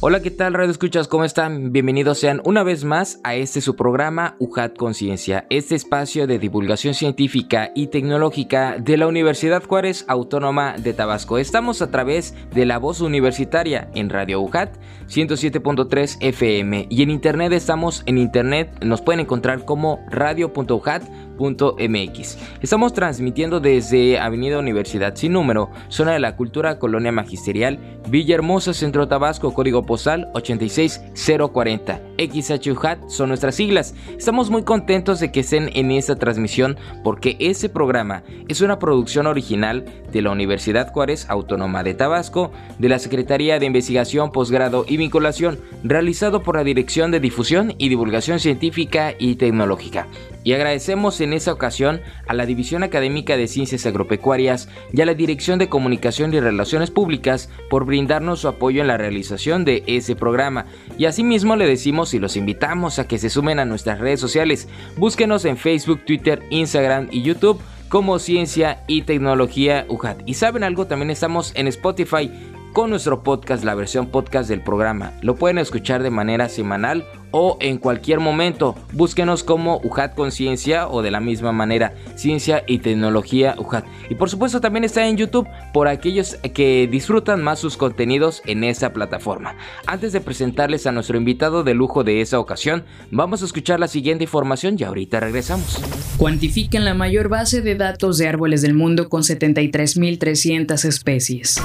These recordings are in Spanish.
Hola, ¿qué tal, Radio Escuchas? ¿Cómo están? Bienvenidos sean una vez más a este su programa UJAT Conciencia, este espacio de divulgación científica y tecnológica de la Universidad Juárez Autónoma de Tabasco. Estamos a través de la voz universitaria en Radio UJAT 107.3 FM y en internet estamos en internet, nos pueden encontrar como radio.ujat Estamos transmitiendo desde Avenida Universidad sin número, zona de la cultura, colonia magisterial, Villahermosa, Centro Tabasco, código postal 86040. XHUHAT son nuestras siglas. Estamos muy contentos de que estén en esta transmisión porque ese programa es una producción original de la Universidad Juárez Autónoma de Tabasco, de la Secretaría de Investigación, Posgrado y Vinculación, realizado por la Dirección de Difusión y Divulgación Científica y Tecnológica. Y agradecemos en esta ocasión a la División Académica de Ciencias Agropecuarias y a la Dirección de Comunicación y Relaciones Públicas por brindarnos su apoyo en la realización de ese programa. Y asimismo le decimos y los invitamos a que se sumen a nuestras redes sociales. Búsquenos en Facebook, Twitter, Instagram y YouTube como Ciencia y Tecnología UJAT. Y saben algo, también estamos en Spotify con nuestro podcast, la versión podcast del programa. Lo pueden escuchar de manera semanal o en cualquier momento. Búsquenos como UJAT Conciencia o de la misma manera Ciencia y Tecnología UJAT. Y por supuesto también está en YouTube por aquellos que disfrutan más sus contenidos en esa plataforma. Antes de presentarles a nuestro invitado de lujo de esa ocasión, vamos a escuchar la siguiente información y ahorita regresamos. Cuantifican la mayor base de datos de árboles del mundo con 73.300 especies.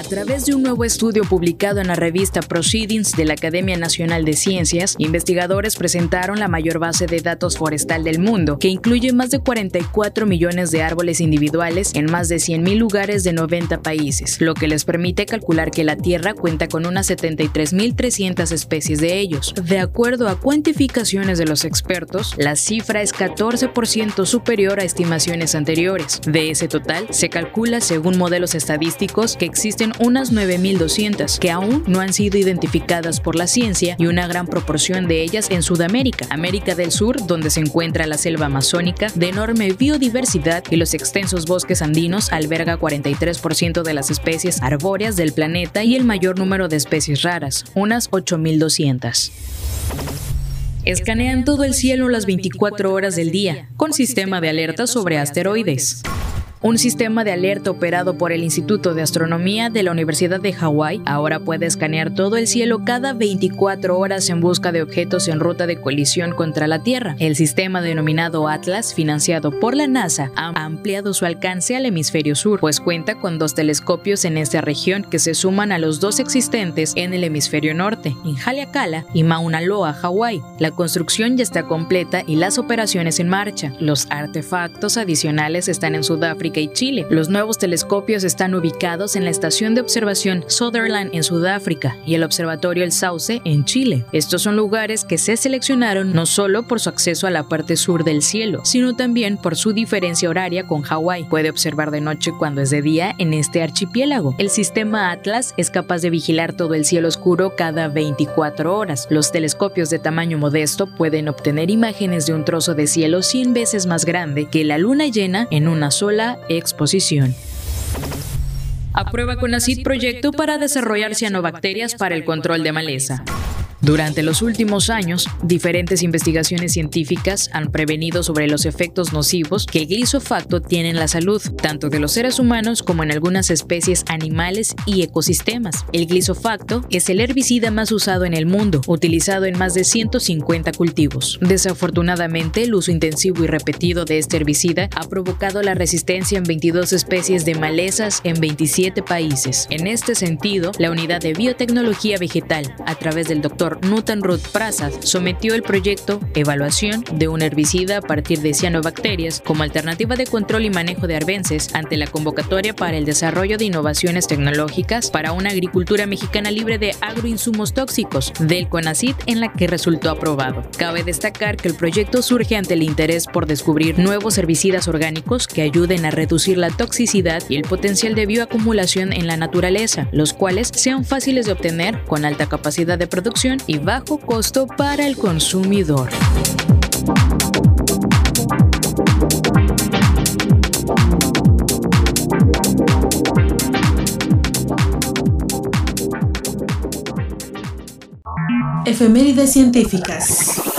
A través de un nuevo estudio publicado en la revista Proceedings de la Academia Nacional de Ciencias, investigadores presentaron la mayor base de datos forestal del mundo, que incluye más de 44 millones de árboles individuales en más de 100.000 lugares de 90 países, lo que les permite calcular que la Tierra cuenta con unas 73.300 especies de ellos. De acuerdo a cuantificaciones de los expertos, la cifra es 14% superior a estimaciones anteriores. De ese total, se calcula según modelos estadísticos que existen unas 9.200 que aún no han sido identificadas por la ciencia y una gran proporción de ellas en Sudamérica, América del Sur, donde se encuentra la selva amazónica de enorme biodiversidad y los extensos bosques andinos alberga 43% de las especies arbóreas del planeta y el mayor número de especies raras, unas 8.200. Escanean todo el cielo las 24 horas del día, con sistema de alerta sobre asteroides. Un sistema de alerta operado por el Instituto de Astronomía de la Universidad de Hawái ahora puede escanear todo el cielo cada 24 horas en busca de objetos en ruta de colisión contra la Tierra. El sistema denominado Atlas, financiado por la NASA, ha ampliado su alcance al hemisferio sur, pues cuenta con dos telescopios en esta región que se suman a los dos existentes en el hemisferio norte, en Haleakala y Mauna Loa, Hawái. La construcción ya está completa y las operaciones en marcha. Los artefactos adicionales están en Sudáfrica y Chile. Los nuevos telescopios están ubicados en la estación de observación Sutherland en Sudáfrica y el observatorio El Sauce en Chile. Estos son lugares que se seleccionaron no solo por su acceso a la parte sur del cielo, sino también por su diferencia horaria con Hawái. Puede observar de noche cuando es de día en este archipiélago. El sistema Atlas es capaz de vigilar todo el cielo oscuro cada 24 horas. Los telescopios de tamaño modesto pueden obtener imágenes de un trozo de cielo 100 veces más grande que la luna llena en una sola exposición. Aprueba con ACID proyecto para desarrollar cianobacterias para el control de maleza. Durante los últimos años, diferentes investigaciones científicas han prevenido sobre los efectos nocivos que el glisofacto tiene en la salud, tanto de los seres humanos como en algunas especies animales y ecosistemas. El glisofacto es el herbicida más usado en el mundo, utilizado en más de 150 cultivos. Desafortunadamente, el uso intensivo y repetido de este herbicida ha provocado la resistencia en 22 especies de malezas en 27 países. En este sentido, la unidad de biotecnología vegetal, a través del Dr. doctor Nutan Ruth Prasad sometió el proyecto Evaluación de un herbicida a partir de cianobacterias como alternativa de control y manejo de arbences ante la convocatoria para el desarrollo de innovaciones tecnológicas para una agricultura mexicana libre de agroinsumos tóxicos del CONACIT en la que resultó aprobado. Cabe destacar que el proyecto surge ante el interés por descubrir nuevos herbicidas orgánicos que ayuden a reducir la toxicidad y el potencial de bioacumulación en la naturaleza, los cuales sean fáciles de obtener con alta capacidad de producción y bajo costo para el consumidor. Efemérides científicas.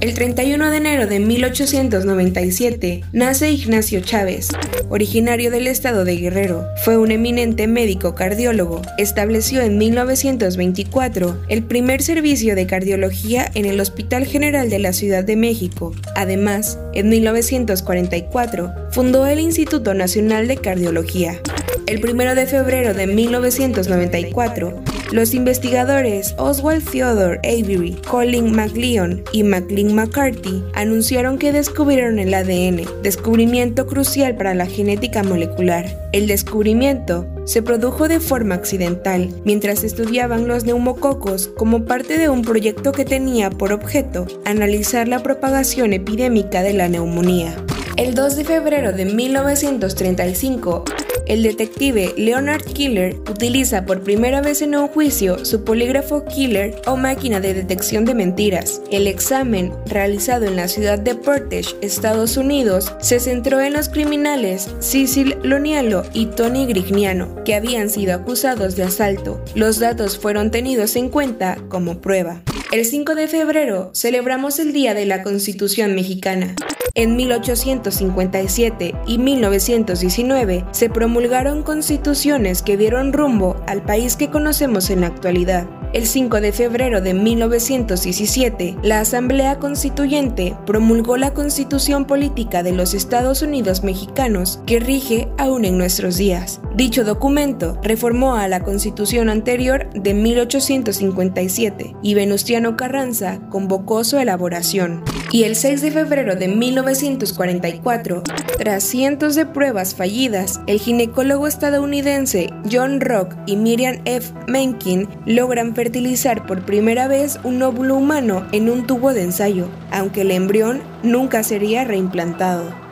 El 31 de enero de 1897 nace Ignacio Chávez, originario del estado de Guerrero. Fue un eminente médico cardiólogo. Estableció en 1924 el primer servicio de cardiología en el Hospital General de la Ciudad de México. Además, en 1944 fundó el Instituto Nacional de Cardiología. El 1 de febrero de 1994, los investigadores Oswald Theodore Avery, Colin McLeon y McLean McCarthy anunciaron que descubrieron el ADN, descubrimiento crucial para la genética molecular. El descubrimiento se produjo de forma accidental mientras estudiaban los neumococos como parte de un proyecto que tenía por objeto analizar la propagación epidémica de la neumonía. El 2 de febrero de 1935, el detective Leonard Killer utiliza por primera vez en un juicio su polígrafo Killer o máquina de detección de mentiras. El examen, realizado en la ciudad de Portage, Estados Unidos, se centró en los criminales Cecil Loniello y Tony Grignano, que habían sido acusados de asalto. Los datos fueron tenidos en cuenta como prueba. El 5 de febrero celebramos el Día de la Constitución Mexicana. En 1857 y 1919 se promulgaron constituciones que dieron rumbo al país que conocemos en la actualidad. El 5 de febrero de 1917, la Asamblea Constituyente promulgó la Constitución Política de los Estados Unidos Mexicanos que rige aún en nuestros días. Dicho documento reformó a la Constitución anterior de 1857 y Venustiano Carranza convocó su elaboración. Y el 6 de febrero de 1944, tras cientos de pruebas fallidas, el ginecólogo estadounidense John Rock y Miriam F. Mencken logran fertilizar por primera vez un óvulo humano en un tubo de ensayo, aunque el embrión nunca sería reimplantado.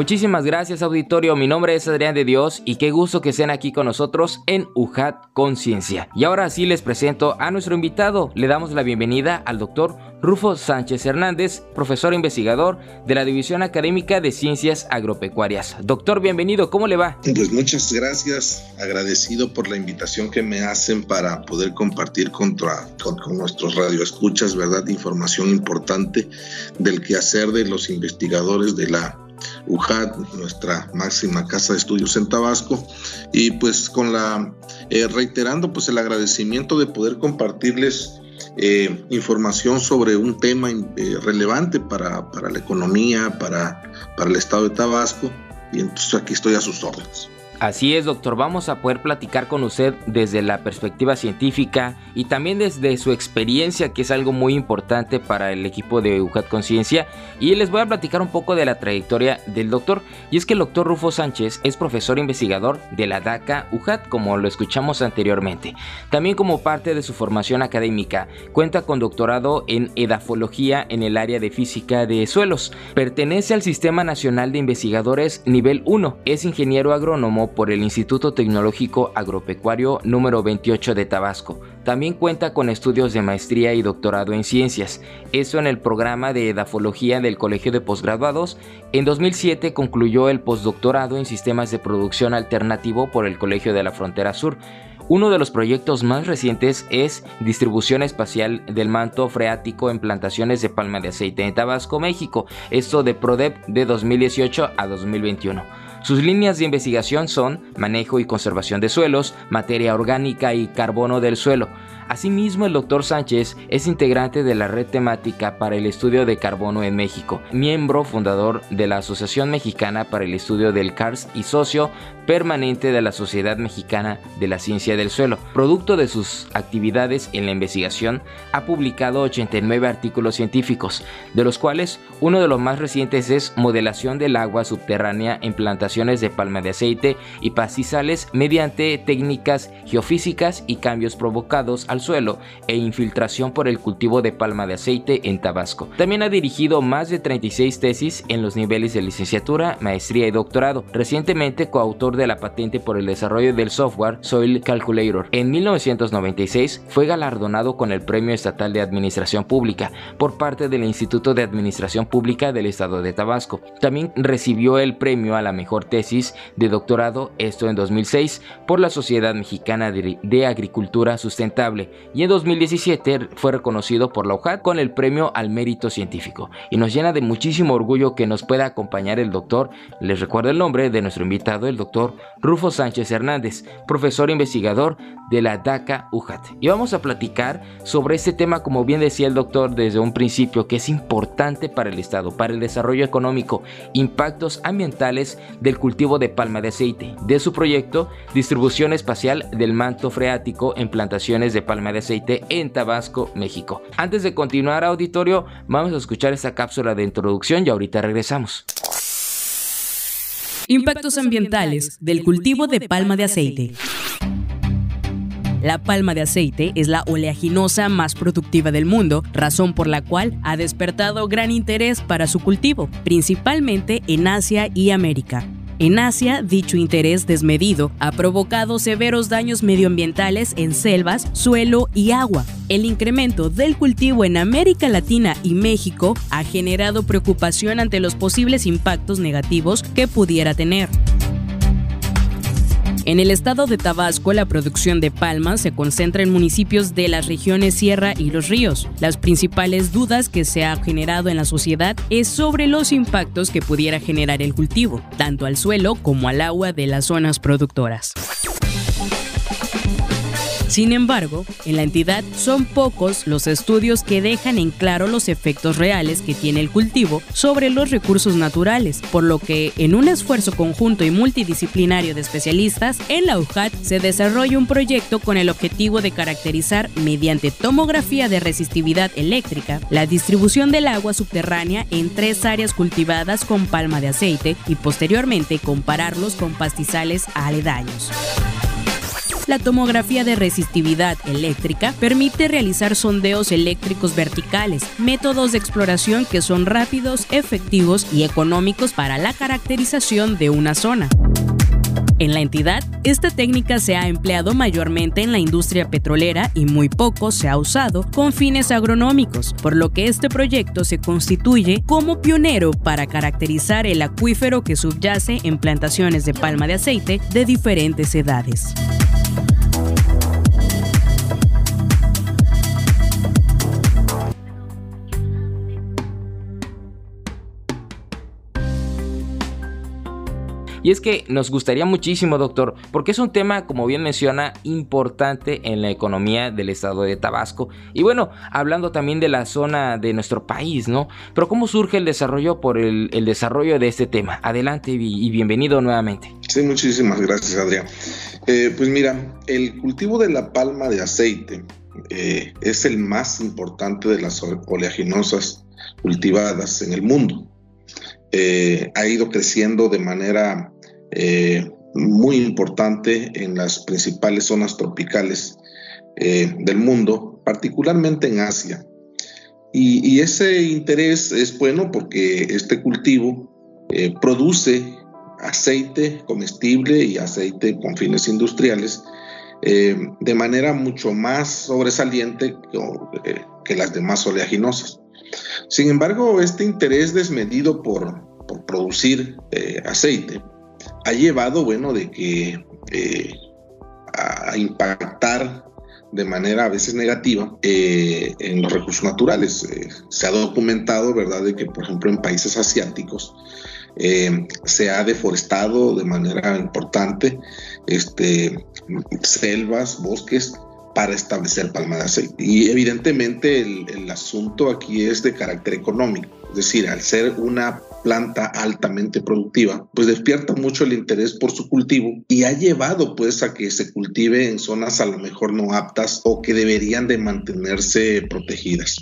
Muchísimas gracias auditorio, mi nombre es Adrián de Dios y qué gusto que estén aquí con nosotros en UJAT Conciencia. Y ahora sí les presento a nuestro invitado, le damos la bienvenida al doctor Rufo Sánchez Hernández, profesor investigador de la División Académica de Ciencias Agropecuarias. Doctor, bienvenido, ¿cómo le va? Pues muchas gracias, agradecido por la invitación que me hacen para poder compartir contra, con, con nuestros radioescuchas, ¿verdad? Información importante del quehacer de los investigadores de la UJAT, nuestra máxima casa de estudios en Tabasco, y pues con la eh, reiterando pues el agradecimiento de poder compartirles eh, información sobre un tema eh, relevante para, para, la economía, para, para el estado de Tabasco, y entonces aquí estoy a sus órdenes. Así es, doctor, vamos a poder platicar con usted desde la perspectiva científica y también desde su experiencia, que es algo muy importante para el equipo de UJAT Conciencia. Y les voy a platicar un poco de la trayectoria del doctor. Y es que el doctor Rufo Sánchez es profesor investigador de la DACA UJAT, como lo escuchamos anteriormente. También como parte de su formación académica, cuenta con doctorado en edafología en el área de física de suelos. Pertenece al Sistema Nacional de Investigadores nivel 1. Es ingeniero agrónomo por el Instituto Tecnológico Agropecuario número 28 de Tabasco. También cuenta con estudios de maestría y doctorado en ciencias, eso en el programa de edafología del Colegio de Postgraduados. En 2007 concluyó el postdoctorado en sistemas de producción alternativo por el Colegio de la Frontera Sur. Uno de los proyectos más recientes es distribución espacial del manto freático en plantaciones de palma de aceite en Tabasco, México, esto de PRODEP de 2018 a 2021. Sus líneas de investigación son manejo y conservación de suelos, materia orgánica y carbono del suelo. Asimismo, el doctor Sánchez es integrante de la red temática para el estudio de carbono en México, miembro fundador de la Asociación Mexicana para el Estudio del CARS y socio permanente de la Sociedad Mexicana de la Ciencia del Suelo. Producto de sus actividades en la investigación, ha publicado 89 artículos científicos, de los cuales uno de los más recientes es Modelación del agua subterránea en plantaciones de palma de aceite y pastizales mediante técnicas geofísicas y cambios provocados al suelo e infiltración por el cultivo de palma de aceite en Tabasco. También ha dirigido más de 36 tesis en los niveles de licenciatura, maestría y doctorado. Recientemente coautor de la patente por el desarrollo del software Soil Calculator. En 1996 fue galardonado con el Premio Estatal de Administración Pública por parte del Instituto de Administración Pública del Estado de Tabasco. También recibió el premio a la mejor tesis de doctorado, esto en 2006, por la Sociedad Mexicana de Agricultura Sustentable y en 2017 fue reconocido por la UJAT con el premio al mérito científico. Y nos llena de muchísimo orgullo que nos pueda acompañar el doctor, les recuerdo el nombre de nuestro invitado, el doctor Rufo Sánchez Hernández, profesor investigador de la DACA UJAT. Y vamos a platicar sobre este tema, como bien decía el doctor desde un principio, que es importante para el Estado, para el desarrollo económico, impactos ambientales del cultivo de palma de aceite, de su proyecto Distribución Espacial del Manto Freático en plantaciones de palma de aceite en Tabasco, México. Antes de continuar, auditorio, vamos a escuchar esta cápsula de introducción y ahorita regresamos. Impactos ambientales del cultivo de palma de aceite. La palma de aceite es la oleaginosa más productiva del mundo, razón por la cual ha despertado gran interés para su cultivo, principalmente en Asia y América. En Asia, dicho interés desmedido ha provocado severos daños medioambientales en selvas, suelo y agua. El incremento del cultivo en América Latina y México ha generado preocupación ante los posibles impactos negativos que pudiera tener. En el estado de Tabasco, la producción de palma se concentra en municipios de las regiones Sierra y Los Ríos. Las principales dudas que se ha generado en la sociedad es sobre los impactos que pudiera generar el cultivo, tanto al suelo como al agua de las zonas productoras. Sin embargo, en la entidad son pocos los estudios que dejan en claro los efectos reales que tiene el cultivo sobre los recursos naturales, por lo que en un esfuerzo conjunto y multidisciplinario de especialistas, en la UJAT se desarrolla un proyecto con el objetivo de caracterizar mediante tomografía de resistividad eléctrica la distribución del agua subterránea en tres áreas cultivadas con palma de aceite y posteriormente compararlos con pastizales aledaños. La tomografía de resistividad eléctrica permite realizar sondeos eléctricos verticales, métodos de exploración que son rápidos, efectivos y económicos para la caracterización de una zona. En la entidad, esta técnica se ha empleado mayormente en la industria petrolera y muy poco se ha usado con fines agronómicos, por lo que este proyecto se constituye como pionero para caracterizar el acuífero que subyace en plantaciones de palma de aceite de diferentes edades. Y es que nos gustaría muchísimo, doctor, porque es un tema, como bien menciona, importante en la economía del estado de Tabasco. Y bueno, hablando también de la zona de nuestro país, ¿no? Pero ¿cómo surge el desarrollo por el, desarrollo de este tema? Adelante y, bienvenido nuevamente. Sí, muchísimas gracias, Adrián. Eh, pues mira, el cultivo de la palma de aceite eh, es el más importante de las oleaginosas cultivadas en el mundo. Eh, ha ido creciendo de manera eh, muy importante en las principales zonas tropicales eh, del mundo, particularmente en Asia. Y, ese interés es bueno porque este cultivo produce aceite comestible y aceite con fines industriales de manera mucho más sobresaliente que, que las demás oleaginosas. Sin embargo, este interés desmedido por, producir eh, aceite ha llevado, bueno, de que eh, a, impactar de manera a veces negativa eh, en los recursos naturales. se ha documentado, ¿verdad?, de que, por ejemplo, en países asiáticos se ha deforestado de manera importante este, selvas, bosques, para establecer palma de aceite. Y evidentemente el, el asunto aquí es de carácter económico, es decir, al ser una planta altamente productiva, pues despierta mucho el interés por su cultivo y ha llevado pues a que se cultive en zonas a lo mejor no aptas o que deberían de mantenerse protegidas.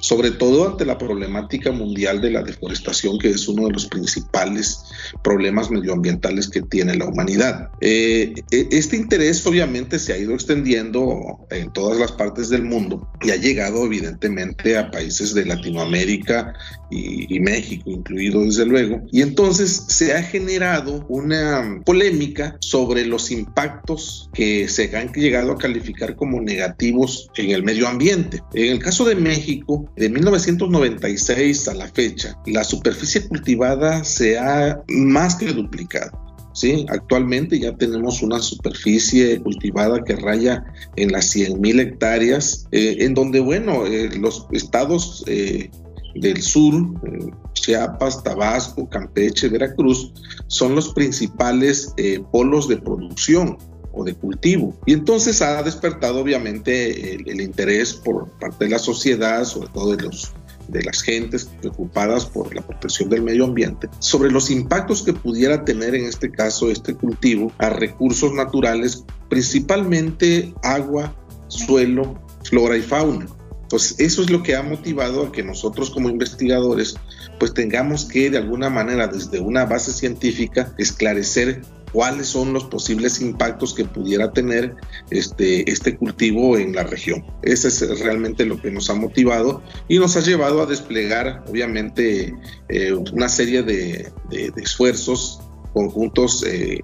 Sobre todo ante la problemática mundial de la deforestación, que es uno de los principales problemas medioambientales que tiene la humanidad. Eh, e, este interés obviamente se ha ido extendiendo en todas las partes del mundo y ha llegado evidentemente a países de Latinoamérica y, México incluido desde luego. Y entonces se ha generado una polémica sobre los impactos que se han llegado a calificar como negativos en el medio ambiente. En el caso de México, de 1996 a la fecha, la superficie cultivada se ha más que duplicado. Sí, actualmente ya tenemos una superficie cultivada que raya en las 100 mil hectáreas, eh, en donde, bueno, eh, los estados eh, del sur, eh, Chiapas, Tabasco, Campeche, Veracruz, son los principales eh, polos de producción o de cultivo. Y entonces ha despertado obviamente el, interés por parte de la sociedad, sobre todo de, los, de las gentes preocupadas por la protección del medio ambiente, sobre los impactos que pudiera tener en este caso este cultivo a recursos naturales, principalmente agua, suelo, flora y fauna. Pues eso es lo que ha motivado a que nosotros como investigadores pues tengamos que de alguna manera desde una base científica esclarecer cuáles son los posibles impactos que pudiera tener este, este cultivo en la región. Ese es realmente lo que nos ha motivado y nos ha llevado a desplegar, obviamente, eh, una serie de, esfuerzos conjuntos eh,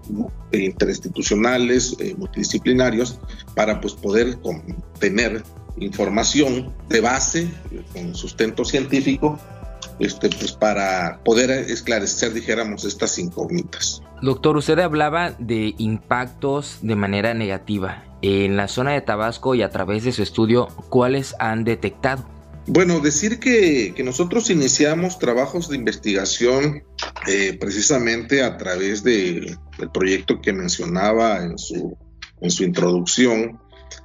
interinstitucionales, eh, multidisciplinarios, para pues, poder tener información de base con sustento científico este, pues para poder esclarecer, dijéramos, estas incógnitas. Doctor, usted hablaba de impactos de manera negativa. En la zona de Tabasco y a través de su estudio, ¿cuáles han detectado? Bueno, decir que, que nosotros iniciamos trabajos de investigación eh, precisamente a través de, del proyecto que mencionaba en su, en su introducción,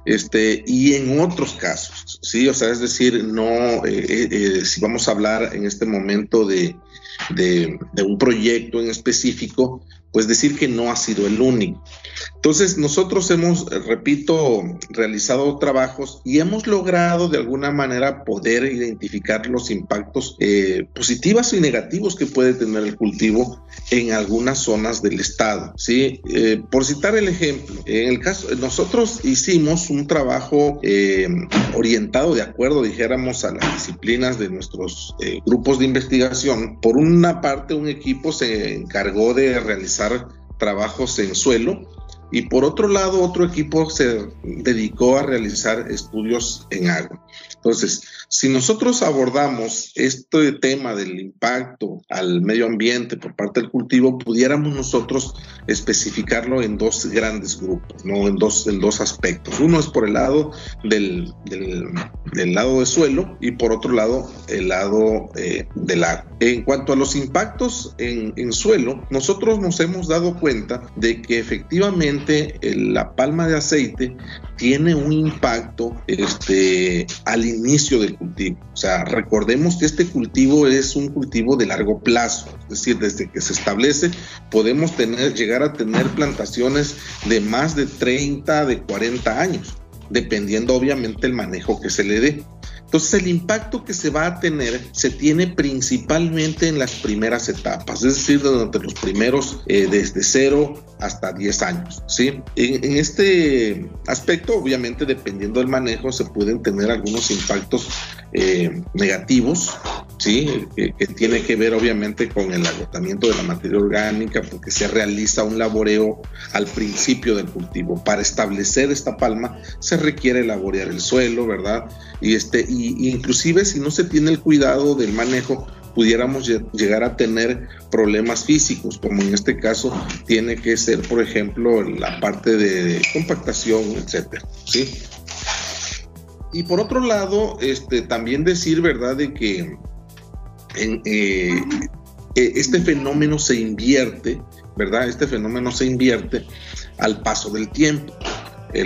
este, y en otros casos, ¿sí? O sea, es decir, no, eh, eh, eh, si vamos a hablar en este momento de, de, de, un proyecto en específico, pues decir que no ha sido el único. Entonces, nosotros hemos, repito, realizado trabajos y hemos logrado de alguna manera poder identificar los impactos eh, positivos y negativos que puede tener el cultivo en algunas zonas del estado. ¿sí? Eh, por citar el ejemplo, en el caso, nosotros hicimos un trabajo eh, orientado de acuerdo, dijéramos, a las disciplinas de nuestros eh, grupos de investigación. Por una parte, un equipo se encargó de realizar trabajos en suelo y por otro lado otro equipo se dedicó a realizar estudios en agua. Entonces, si nosotros abordamos este tema del impacto al medio ambiente por parte del cultivo, pudiéramos nosotros especificarlo en dos grandes grupos, ¿no? en, dos, en dos aspectos. Uno es por el lado del, del, lado de suelo y por otro lado el lado eh, del agua. En cuanto a los impactos en, en suelo, nosotros nos hemos dado cuenta de que efectivamente la palma de aceite tiene un impacto este, al inicio del cultivo. O sea, recordemos que este cultivo es un cultivo de largo plazo, es decir, desde que se establece podemos tener, llegar a tener plantaciones de más de 30, de 40 años, dependiendo obviamente el manejo que se le dé. Entonces el impacto que se va a tener se tiene principalmente en las primeras etapas, es decir, durante los primeros eh, desde 0 hasta 10 años. ¿sí? En, este aspecto, obviamente, dependiendo del manejo, se pueden tener algunos impactos eh, negativos, ¿sí? Que, tiene que ver obviamente con el agotamiento de la materia orgánica, porque se realiza un laboreo al principio del cultivo. Para establecer esta palma se requiere laborear el suelo, ¿verdad? Y, este, y, inclusive si no se tiene el cuidado del manejo, pudiéramos llegar a tener problemas físicos, como en este caso tiene que ser, por ejemplo, la parte de compactación, etcétera, ¿sí? Y por otro lado, este, también decir, ¿verdad?, de que eh, e, este fenómeno se invierte, ¿verdad? Este fenómeno se invierte al paso del tiempo.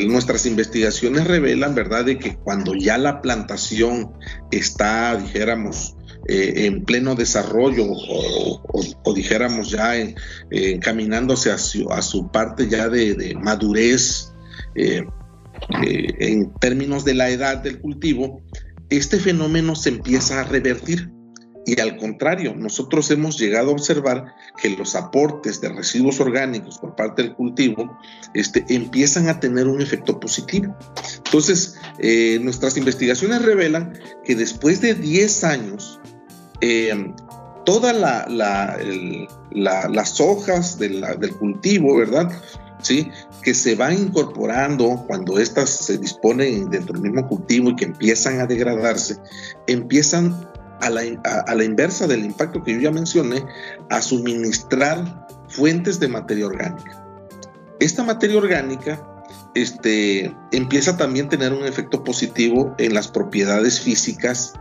nuestras investigaciones revelan, ¿verdad?, de que cuando ya la plantación está, dijéramos, eh, en pleno desarrollo o, dijéramos ya encaminándose a su, parte ya de, madurez eh, eh, en términos de la edad del cultivo, este fenómeno se empieza a revertir. Y al contrario, nosotros hemos llegado a observar que los aportes de residuos orgánicos por parte del cultivo este, empiezan a tener un efecto positivo. Entonces, eh, nuestras investigaciones revelan que después de 10 años, eh, todas las hojas del cultivo, ¿verdad? ¿Sí? que se van incorporando cuando éstas se disponen dentro del mismo cultivo y que empiezan a degradarse, empiezan a la, inversa del impacto que yo ya mencioné, a suministrar fuentes de materia orgánica. Esta materia orgánica este, empieza también a tener un efecto positivo en las propiedades físicas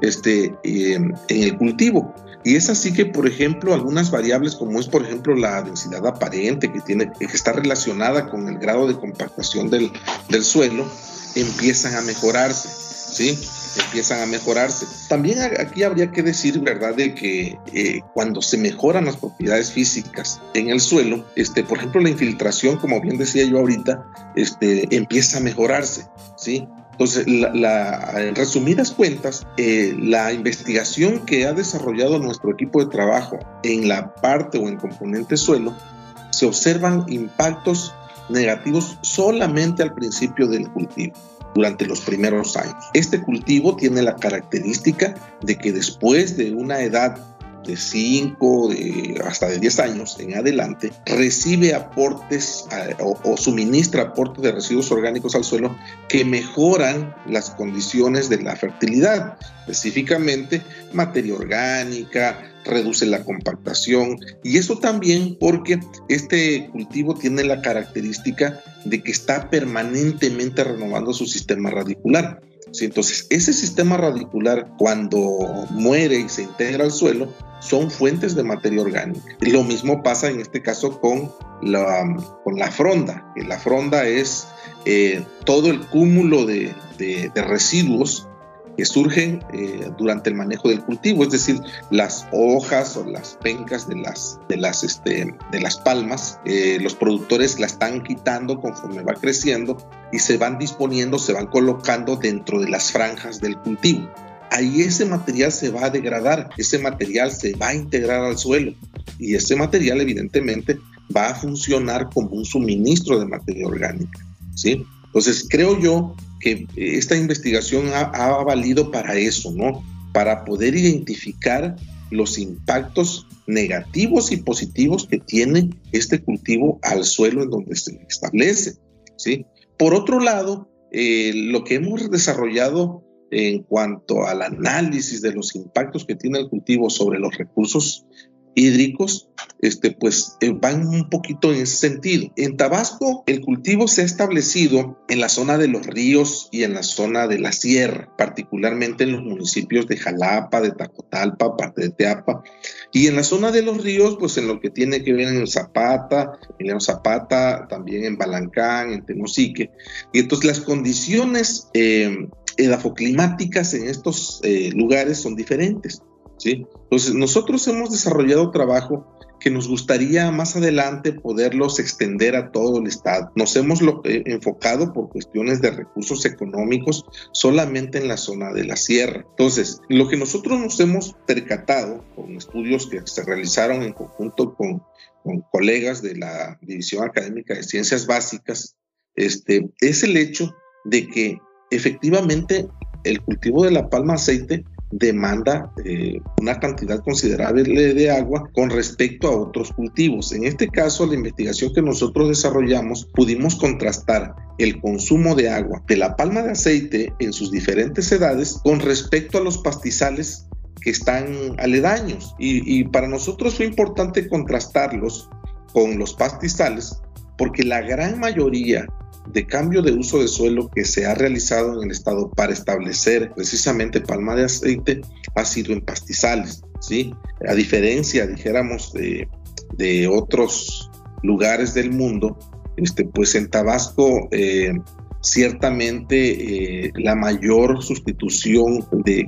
este, en el cultivo. Y es así que, por ejemplo, algunas variables como es, por ejemplo, la densidad aparente que, tiene, que está relacionada con el grado de compactación del, del suelo, empiezan a mejorarse, ¿sí? Empiezan a mejorarse. También aquí habría que decir, ¿verdad?, de que eh, cuando se mejoran las propiedades físicas en el suelo, este, por ejemplo, la infiltración, como bien decía yo ahorita, este, empieza a mejorarse, ¿sí? Entonces, en resumidas cuentas, eh, la investigación que ha desarrollado nuestro equipo de trabajo en la parte o en componente suelo, se observan impactos negativos solamente al principio del cultivo, durante los primeros años. Este cultivo tiene la característica de que después de una edad de 5 hasta de 10 años en adelante recibe aportes o, suministra aportes de residuos orgánicos al suelo que mejoran las condiciones de la fertilidad, específicamente materia orgánica, reduce la compactación y eso también porque este cultivo tiene la característica de que está permanentemente renovando su sistema radicular. Entonces, ese sistema radicular, cuando muere y se integra al suelo, son fuentes de materia orgánica. Lo mismo pasa en este caso con la, con la fronda. La fronda es eh, todo el cúmulo de, de residuos que surgen eh, durante el manejo del cultivo, es decir, las hojas o las pencas de las, de las, este, de las palmas, eh, los productores la están quitando conforme va creciendo y se van disponiendo, se van colocando dentro de las franjas del cultivo. Ahí ese material se va a degradar, ese material se va a integrar al suelo y ese material evidentemente va a funcionar como un suministro de materia orgánica. ¿sí? Entonces creo yo que esta investigación ha, valido para eso, ¿no? Para poder identificar los impactos negativos y positivos que tiene este cultivo al suelo en donde se establece, ¿sí? Por otro lado, eh, lo que hemos desarrollado en cuanto al análisis de los impactos que tiene el cultivo sobre los recursos hídricos, este, pues eh, van un poquito en ese sentido. En Tabasco, el cultivo se ha establecido en la zona de los ríos y en la zona de la sierra, particularmente en los municipios de Jalapa, de Tacotalpa, parte de Teapa, y en la zona de los ríos, pues en lo que tiene que ver en Zapata, en Zapata, también en Balancán, en Tenosique. Y entonces las condiciones eh, edafoclimáticas en estos eh, lugares son diferentes. Entonces, nosotros hemos desarrollado trabajo que nos gustaría más adelante poderlos extender a todo el estado. Nos hemos eh, enfocado por cuestiones de recursos económicos solamente en la zona de la sierra. Entonces, lo que nosotros nos hemos percatado con estudios que se realizaron en conjunto con, con colegas de la División Académica de Ciencias Básicas, este, es el hecho de que efectivamente el cultivo de la palma aceite demanda eh, una cantidad considerable de agua con respecto a otros cultivos. En este caso, la investigación que nosotros desarrollamos, pudimos contrastar el consumo de agua de la palma de aceite en sus diferentes edades con respecto a los pastizales que están aledaños. Y, y para nosotros fue importante contrastarlos con los pastizales porque la gran mayoría de cambio de uso de suelo que se ha realizado en el estado para establecer precisamente palma de aceite ha sido en pastizales, ¿sí? A diferencia, dijéramos, de, otros lugares del mundo, este, pues en Tabasco eh, ciertamente eh, la mayor sustitución de,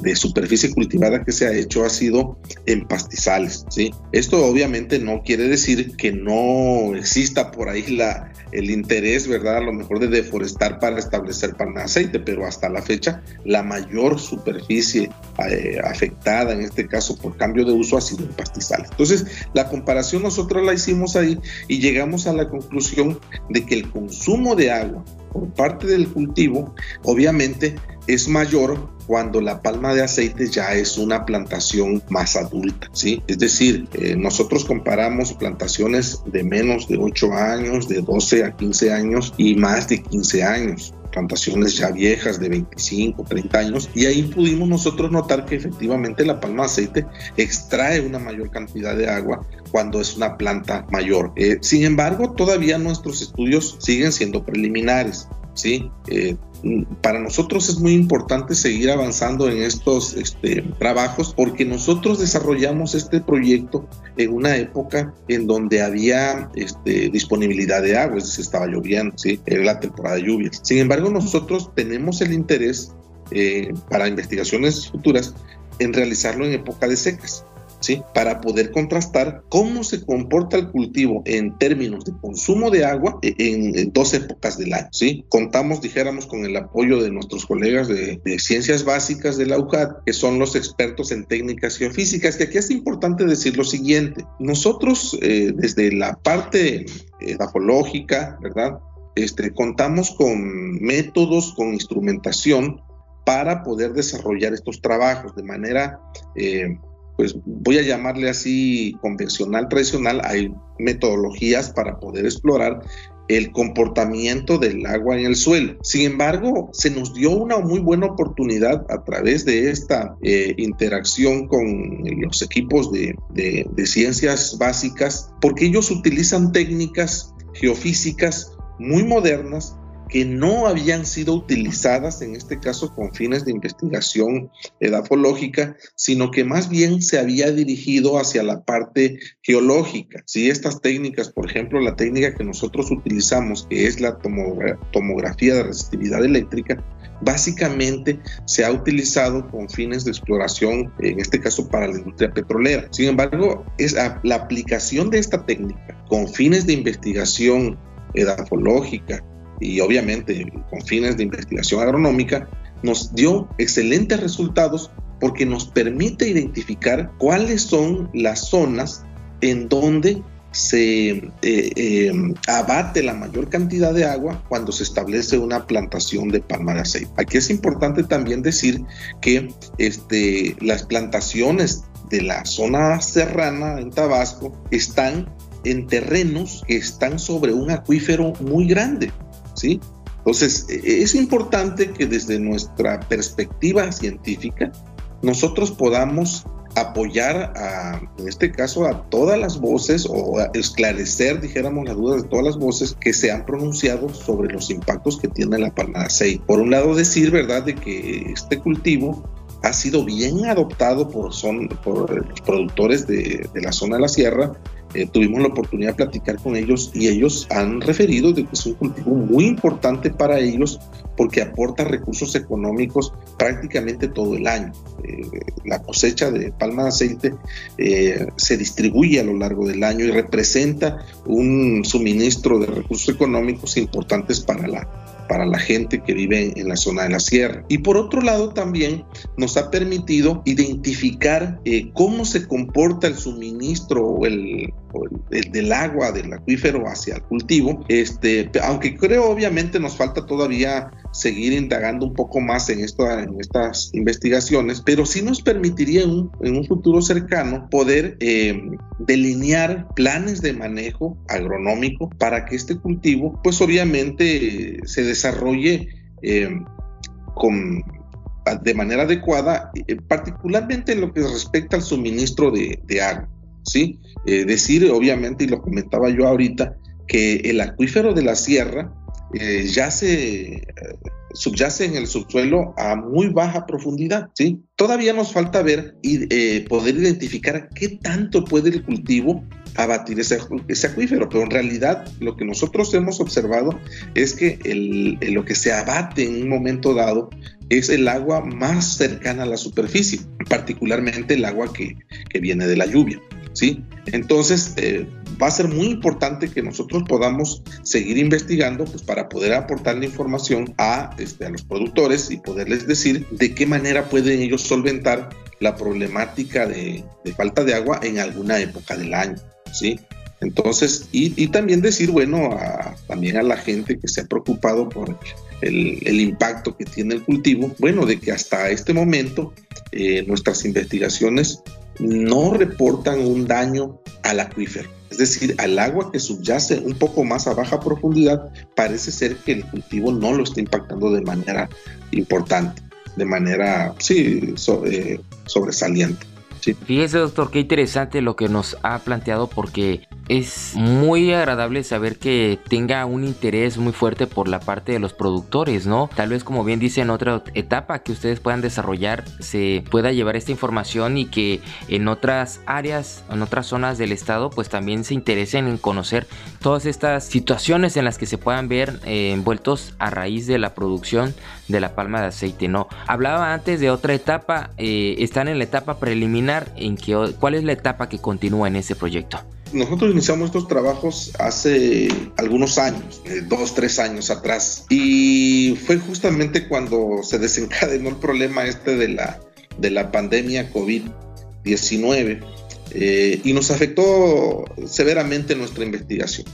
de, superficie cultivada que se ha hecho ha sido en pastizales. ¿sí? Esto obviamente no quiere decir que no exista por ahí la, el interés, ¿verdad? A lo mejor de deforestar para establecer pan de aceite, pero hasta la fecha la mayor superficie eh, afectada, en este caso por cambio de uso, ha sido en pastizales. Entonces, la comparación nosotros la hicimos ahí y llegamos a la conclusión de que el consumo de agua por parte del cultivo, obviamente es mayor cuando la palma de aceite ya es una plantación más adulta, ¿sí? Es decir, eh, nosotros comparamos plantaciones de menos de 8 años, de 12 a 15 años y más de 15 años plantaciones ya viejas de 25, 30 años, y ahí pudimos nosotros notar que efectivamente la palma de aceite extrae una mayor cantidad de agua cuando es una planta mayor. Eh, sin embargo, todavía nuestros estudios siguen siendo preliminares. ¿sí? Eh, para nosotros es muy importante seguir avanzando en estos este, trabajos porque nosotros desarrollamos este proyecto en una época en donde había este, disponibilidad de agua, es decir, estaba lloviendo, ¿sí? era la temporada de lluvias. Sin embargo, nosotros tenemos el interés eh, para investigaciones futuras en realizarlo en época de secas para poder contrastar cómo se comporta el cultivo en términos de consumo de agua en, dos épocas del año. Contamos, dijéramos, con el apoyo de nuestros colegas de, ciencias básicas de la UJAT, que son los expertos en técnicas geofísicas, que aquí es importante decir lo siguiente. Nosotros, eh, desde la parte edafológica, ¿verdad? Este, contamos con métodos, con instrumentación para poder desarrollar estos trabajos de manera eh, pues voy a llamarle así convencional, tradicional, hay metodologías para poder explorar el comportamiento del agua en el suelo. Sin embargo, se nos dio una muy buena oportunidad a través de esta eh, interacción con los equipos de, de ciencias básicas, porque ellos utilizan técnicas geofísicas muy modernas que no habían sido utilizadas, en este caso con fines de investigación edafológica, sino que más bien se había dirigido hacia la parte geológica. Si estas técnicas, por ejemplo, la técnica que nosotros utilizamos, que es la tomografía de resistividad eléctrica, básicamente se ha utilizado con fines de exploración, en este caso para la industria petrolera. Sin embargo, es la aplicación de esta técnica con fines de investigación edafológica y obviamente con fines de investigación agronómica, nos dio excelentes resultados porque nos permite identificar cuáles son las zonas en donde se eh, eh, abate la mayor cantidad de agua cuando se establece una plantación de palma de aceite. Aquí es importante también decir que este, las plantaciones de la zona serrana en Tabasco están en terrenos que están sobre un acuífero muy grande. Entonces, e, es importante que desde nuestra perspectiva científica nosotros podamos apoyar a, en este caso, a todas las voces o esclarecer, dijéramos, las dudas de todas las voces que se han pronunciado sobre los impactos que tiene la palma de aceite. Por un lado, decir, ¿verdad?, de que este cultivo ha sido bien adoptado por, son, por productores de, de la zona de la sierra eh, tuvimos la oportunidad de platicar con ellos y ellos han referido de que es un cultivo muy importante para ellos porque aporta recursos económicos prácticamente todo el año. Eh, la cosecha de palma de aceite eh, se distribuye a lo largo del año y representa un suministro de recursos económicos importantes para la, para la gente que vive en, la zona de la sierra. Y por otro lado también nos ha permitido identificar eh, cómo se comporta el suministro o el, del agua del acuífero hacia el cultivo, este, aunque creo obviamente nos falta todavía seguir indagando un poco más en, esto, en estas investigaciones, pero sí nos permitiría en un futuro cercano poder eh, delinear planes de manejo agronómico para que este cultivo pues obviamente se desarrolle eh, con, de manera adecuada, eh, particularmente en lo que respecta al suministro de, agua. ¿sí? Eh, decir, obviamente, y lo comentaba yo ahorita, que el acuífero de la sierra ya se subyace en el subsuelo a muy baja profundidad, ¿sí? Todavía nos falta ver y eh, poder identificar qué tanto puede el cultivo abatir ese, acuífero, pero en realidad lo que nosotros hemos observado es que lo que se abate en un momento dado es el agua más cercana a la superficie, particularmente el agua que viene de la lluvia. ¿Sí? Entonces, eh, va a ser muy importante que nosotros podamos seguir investigando pues, para poder aportar la información a, este, a los productores y poderles decir de qué manera pueden ellos solventar la problemática de, falta de agua en alguna época del año. ¿sí? Entonces, y, también decir, bueno, también a la gente que se ha preocupado por el, impacto que tiene el cultivo, bueno, de que hasta este momento eh, nuestras investigaciones no reportan un daño al acuífero. Es decir, al agua que subyace un poco más a baja profundidad, parece ser que el cultivo no lo está impactando de manera importante, de manera, sí, eh, sobresaliente. Fíjese, doctor, qué interesante lo que nos ha planteado porque es muy agradable saber que tenga un interés muy fuerte por la parte de los productores, ¿no? Tal vez como bien dice en otra etapa que ustedes puedan desarrollar, se pueda llevar esta información y que en otras áreas, en otras zonas del estado, pues también se interesen en conocer todas estas situaciones en las que se puedan ver eh, envueltos a raíz de la producción de la palma de aceite, ¿no? Hablaba antes de otra etapa, eh, están en la etapa preliminar, en que, ¿cuál es la etapa que continúa en ese proyecto? nosotros iniciamos estos trabajos hace algunos años, eh, dos, tres años atrás, y fue justamente cuando se desencadenó el problema este de la, de la pandemia COVID-19 eh, y nos afectó severamente nuestra investigación.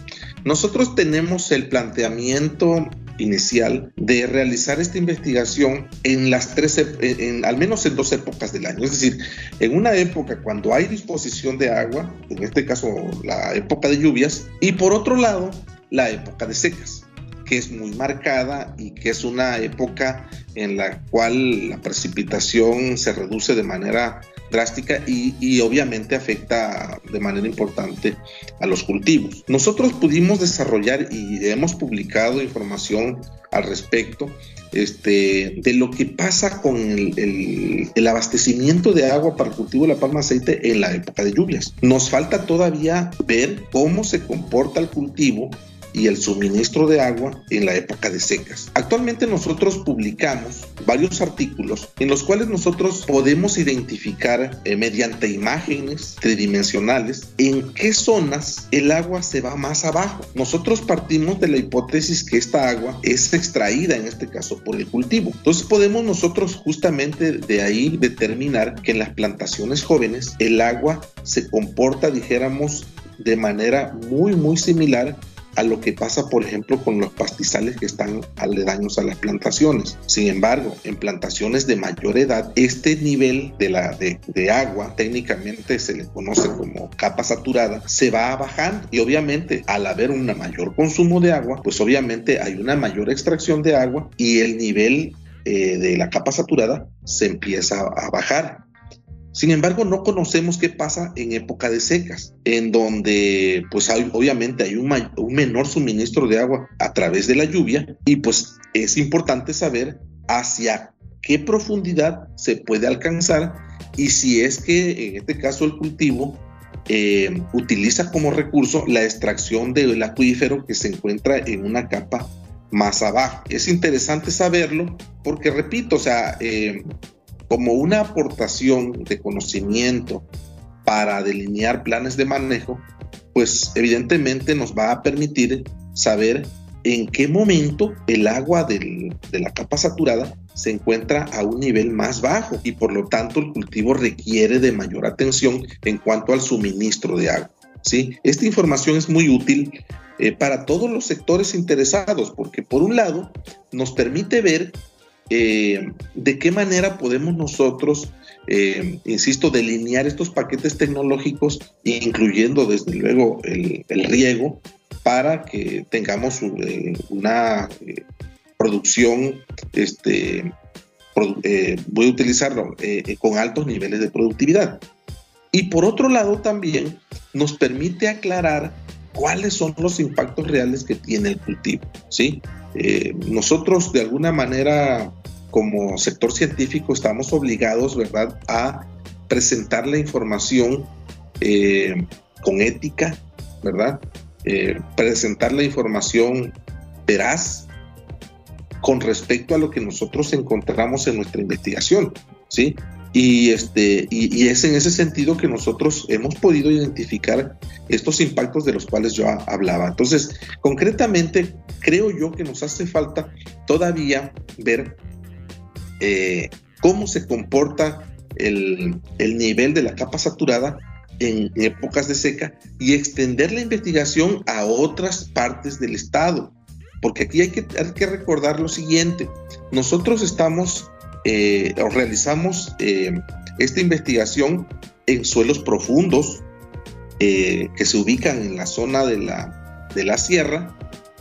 Nosotros tenemos el planteamiento inicial de realizar esta investigación en las tres, en, al menos en dos épocas del año. Es decir, en una época cuando hay disposición de agua, en este caso la época de lluvias, y por otro lado, la época de secas que es muy marcada y que es una época en la cual la precipitación se reduce de manera drástica y, obviamente afecta de manera importante a los cultivos. Nosotros pudimos desarrollar y hemos publicado información al respecto este, de lo que pasa con el, el, abastecimiento de agua para el cultivo de la palma aceite en la época de lluvias. Nos falta todavía ver cómo se comporta el cultivo y el suministro de agua en la época de secas. Actualmente nosotros publicamos varios artículos en los cuales nosotros podemos identificar eh, mediante imágenes tridimensionales en qué zonas el agua se va más abajo. Nosotros partimos de la hipótesis que esta agua es extraída en este caso por el cultivo. Entonces podemos nosotros justamente de ahí determinar que en las plantaciones jóvenes el agua se comporta, dijéramos, de manera muy muy similar a lo que pasa, por ejemplo, con los pastizales que están aledaños a las plantaciones. Sin embargo, en plantaciones de mayor edad, este nivel de, la, de, agua, técnicamente se le conoce como capa saturada, se va bajando y obviamente al haber un mayor consumo de agua, pues obviamente hay una mayor extracción de agua y el nivel eh, de la capa saturada se empieza a bajar. Sin embargo, no conocemos qué pasa en época de secas, en donde pues obviamente hay un, un, menor suministro de agua a través de la lluvia y pues es importante saber hacia qué profundidad se puede alcanzar y si es que en este caso el cultivo eh, utiliza como recurso la extracción del acuífero que se encuentra en una capa más abajo. Es interesante saberlo porque, repito, o sea, eh, como una aportación de conocimiento para delinear planes de manejo, pues evidentemente nos va a permitir saber en qué momento el agua de la capa saturada se encuentra a un nivel más bajo y por lo tanto el cultivo requiere de mayor atención en cuanto al suministro de agua. ¿sí? Esta información es muy útil eh, para todos los sectores interesados porque por un lado nos permite ver eh, de qué manera podemos nosotros, eh, insisto, delinear estos paquetes tecnológicos, incluyendo desde luego el, riego, para que tengamos eh, una producción, este, voy a utilizarlo, con altos niveles de productividad. Y por otro lado también nos permite aclarar cuáles son los impactos reales que tiene el cultivo, ¿sí? Eh, nosotros de alguna manera como sector científico estamos obligados, ¿verdad?, a presentar la información eh, con ética, ¿verdad? Eh, presentar la información veraz con respecto a lo que nosotros encontramos en nuestra investigación, ¿sí? Y, este, y, es en ese sentido que nosotros hemos podido identificar estos impactos de los cuales yo hablaba. Entonces, concretamente, creo yo que nos hace falta todavía ver eh, cómo se comporta el, el, nivel de la capa saturada en épocas de seca y extender la investigación a otras partes del estado. Porque aquí hay que, hay que recordar lo siguiente, nosotros estamos eh, realizamos eh, esta investigación en suelos profundos eh, que se ubican en la zona de la, de la sierra,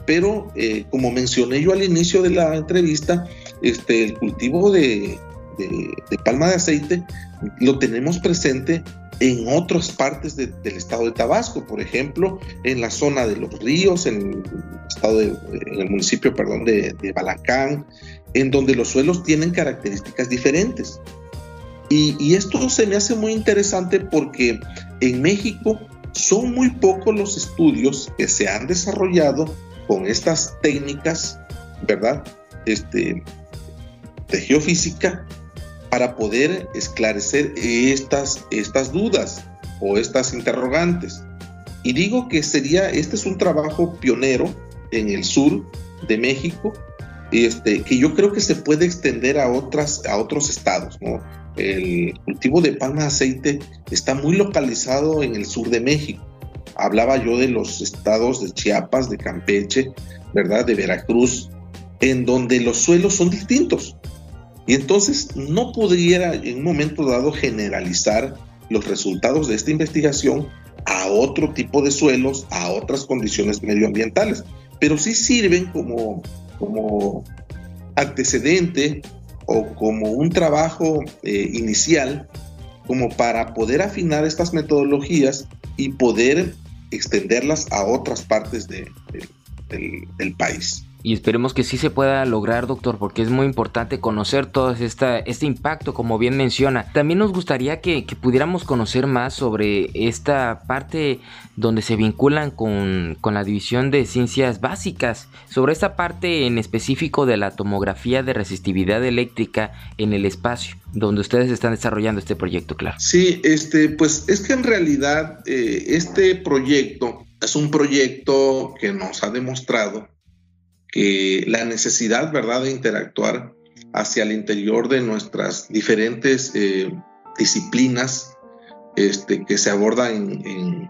pero como mencioné yo al inicio de la entrevista, este, el cultivo de, de, palma de aceite lo tenemos presente en otras partes del estado de Tabasco, por ejemplo, en la zona de los ríos, en el, estado en el municipio perdón, de, de Balacán, en donde los suelos tienen características diferentes. Y, esto se me hace muy interesante porque en México son muy pocos los estudios que se han desarrollado con estas técnicas, ¿verdad? Este, de geofísica para poder esclarecer estas, estas dudas o estas interrogantes. Y digo que sería, este es un trabajo pionero en el sur de México este, que yo creo que se puede extender a, otras, a otros estados. El cultivo de palma aceite está muy localizado en el sur de México. Hablaba yo de los estados de Chiapas, de Campeche, ¿verdad? De Veracruz, en donde los suelos son distintos. Y entonces no pudiera en un momento dado generalizar los resultados de esta investigación a otro tipo de suelos, a otras condiciones medioambientales, pero sí sirven como como antecedente o como un trabajo eh, inicial como para poder afinar estas metodologías y poder extenderlas a otras partes del país. Y esperemos que sí se pueda lograr, doctor, porque es muy importante conocer todo esta, este impacto, como bien menciona. También nos gustaría que, pudiéramos conocer más sobre esta parte donde se vinculan con, con, la división de ciencias básicas, sobre esta parte en específico de la tomografía de resistividad eléctrica en el espacio, donde ustedes están desarrollando este proyecto, claro. Sí, este, pues es que en realidad eh, este proyecto es un proyecto que nos ha demostrado que la necesidad, ¿verdad?, de interactuar hacia el interior de nuestras diferentes eh, disciplinas este, que se abordan en,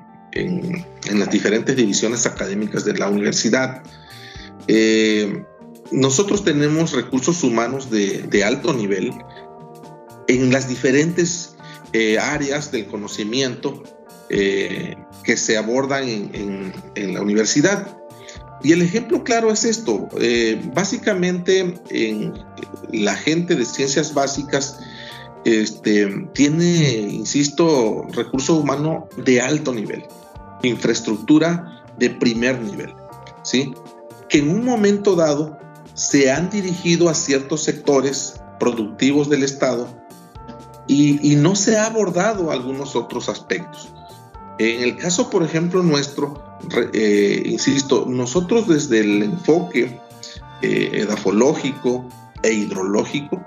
las diferentes divisiones académicas de la universidad. Eh, nosotros tenemos recursos humanos de, alto nivel en las diferentes eh, áreas del conocimiento que se abordan en la universidad. Y el ejemplo claro es esto. Eh, básicamente, en la gente de ciencias básicas este, tiene, insisto, recurso humano de alto nivel, infraestructura de primer nivel, ¿sí? Que en un momento dado se han dirigido a ciertos sectores productivos del Estado y no se ha abordado algunos otros aspectos. En el caso, por ejemplo, nuestro, eh, insisto, nosotros desde el enfoque eh, edafológico e hidrológico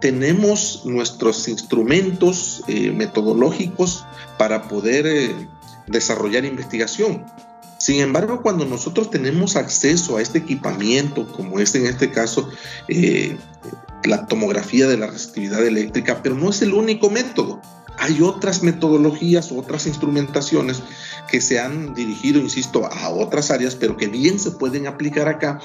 tenemos nuestros instrumentos eh, metodológicos para poder desarrollar investigación. Sin embargo, cuando nosotros tenemos acceso a este equipamiento, como es en este caso la tomografía de la resistividad eléctrica, pero no es el único método hay otras metodologías, otras instrumentaciones que se han dirigido, insisto, a otras áreas, pero que bien se pueden aplicar acá,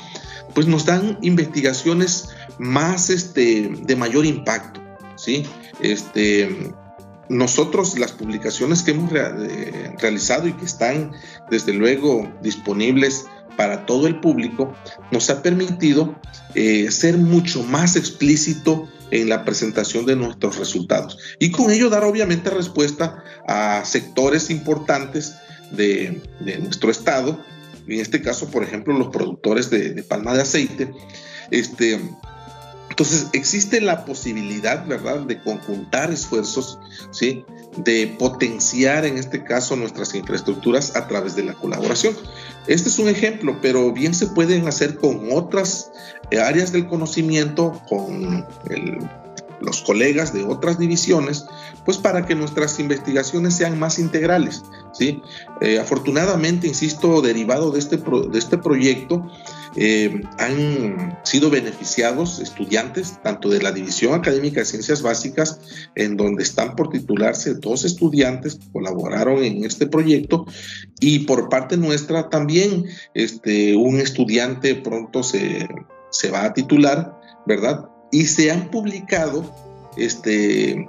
pues nos dan investigaciones más este, de mayor impacto, ¿sí? Este, nosotros las publicaciones que hemos eh, realizado y que están desde luego disponibles para todo el público, nos ha permitido eh, ser mucho más explícito en la presentación de nuestros resultados y con ello dar obviamente respuesta a sectores importantes de, nuestro estado en este caso, por ejemplo, los productores de, palma de aceite. Este, entonces, existe la posibilidad, ¿verdad?, de conjuntar esfuerzos, ¿sí?, de potenciar, en este caso, nuestras infraestructuras a través de la colaboración. Este es un ejemplo, pero bien se pueden hacer con otras áreas del conocimiento, con los colegas de otras divisiones, pues para que nuestras investigaciones sean más integrales. ¿sí? Eh, afortunadamente, insisto, derivado de este, de este proyecto, eh, han sido beneficiados estudiantes, tanto de la División Académica de Ciencias Básicas, en donde están por titularse dos estudiantes que colaboraron en este proyecto, y por parte nuestra también este, un estudiante pronto se, se va a titular, ¿verdad? Y se han publicado este,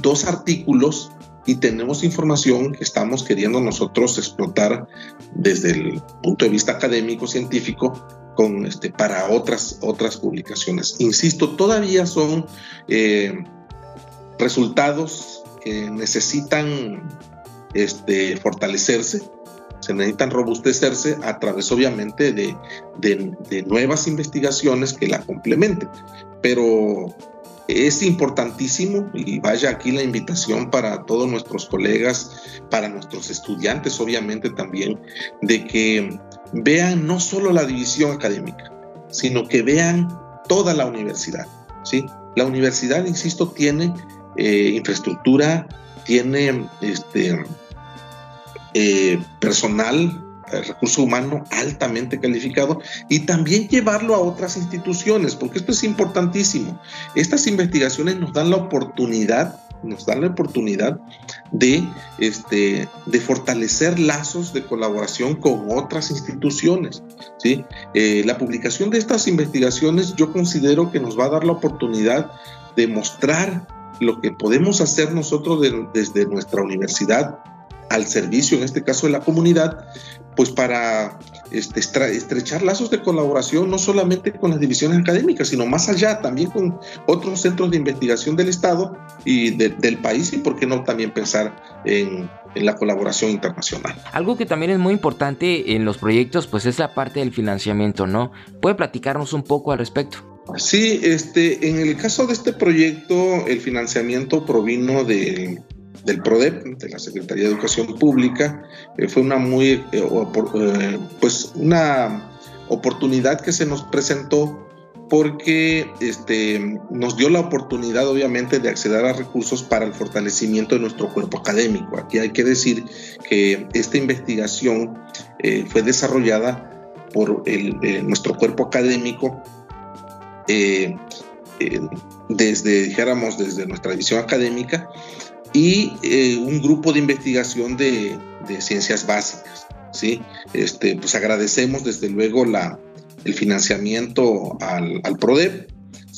dos artículos y tenemos información que estamos queriendo nosotros explotar desde el punto de vista académico científico con este para otras otras publicaciones. Insisto todavía son eh, resultados que necesitan este fortalecerse se necesitan robustecerse a través obviamente de, de nuevas investigaciones que la complementen pero es importantísimo y vaya aquí la invitación para todos nuestros colegas, para nuestros estudiantes obviamente también, de que vean no solo la división académica, sino que vean toda la universidad. ¿sí? La universidad, insisto, tiene eh, infraestructura, tiene este, eh, personal recurso humano altamente calificado y también llevarlo a otras instituciones, porque esto es importantísimo. Estas investigaciones nos dan la oportunidad nos dan la oportunidad de, este, de fortalecer lazos de colaboración con otras instituciones. ¿sí? Eh, la publicación de estas investigaciones yo considero que nos va a dar la oportunidad de mostrar lo que podemos hacer nosotros desde nuestra universidad al servicio, en este caso de la comunidad, pues para este, estrechar lazos de colaboración no solamente con las divisiones académicas, sino más allá, también con otros centros de investigación del Estado y del país y, por qué no, también pensar en, en, la colaboración internacional. Algo que también es muy importante en los proyectos, pues es la parte del financiamiento, ¿no? ¿Puede platicarnos un poco al respecto? Sí, este, en el caso de este proyecto, el financiamiento provino de del PRODEP, de la Secretaría de Educación Pública, eh, fue una muy, eh, eh, pues una oportunidad que se nos presentó porque este, nos dio la oportunidad obviamente de acceder a recursos para el fortalecimiento de nuestro cuerpo académico. Aquí hay que decir que esta investigación fue desarrollada por nuestro cuerpo académico desde, dijéramos, desde nuestra división académica y eh, un grupo de investigación de, ciencias básicas. ¿sí? Este, pues agradecemos desde luego la, el financiamiento al, al PRODEP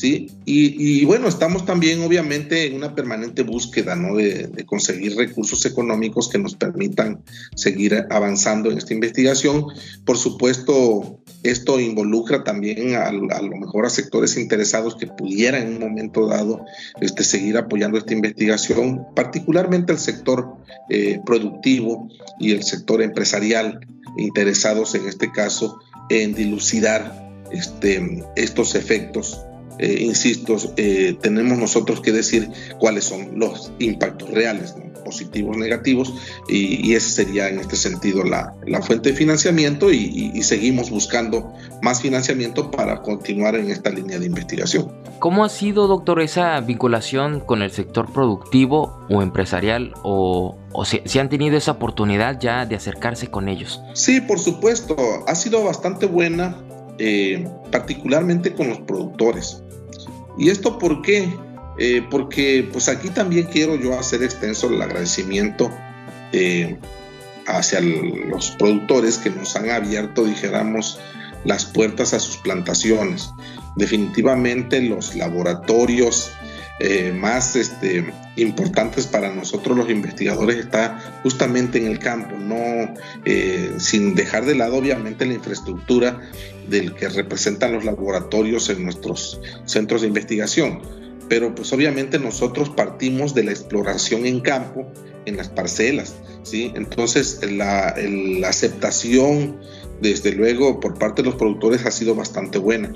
Y, bueno, estamos también obviamente en una permanente búsqueda, ¿no? De, conseguir recursos económicos que nos permitan seguir avanzando en esta investigación. Por supuesto, esto involucra también a, lo mejor a sectores interesados que pudieran en un momento dado este, seguir apoyando esta investigación, particularmente el sector eh, productivo y el sector empresarial interesados en este caso en dilucidar este, estos efectos eh, insisto, eh, tenemos nosotros que decir cuáles son los impactos reales, positivos, negativos, y, y esa sería en este sentido la, fuente de financiamiento y, seguimos buscando más financiamiento para continuar en esta línea de investigación. ¿Cómo ha sido, doctor, esa vinculación con el sector productivo o empresarial o, o si, han tenido esa oportunidad ya de acercarse con ellos? Sí, por supuesto, ha sido bastante buena. Eh, particularmente con los productores. ¿Y esto por qué? Eh, porque pues aquí también quiero yo hacer extenso el agradecimiento eh, hacia los productores que nos han abierto, dijéramos, las puertas a sus plantaciones. Definitivamente los laboratorios eh, más este, importantes para nosotros los investigadores está justamente en el campo, no sin dejar de lado obviamente la infraestructura del que representan los laboratorios en nuestros centros de investigación. Pero pues obviamente nosotros partimos de la exploración en campo, en las parcelas, ¿sí? Entonces la, aceptación desde luego por parte de los productores ha sido bastante buena.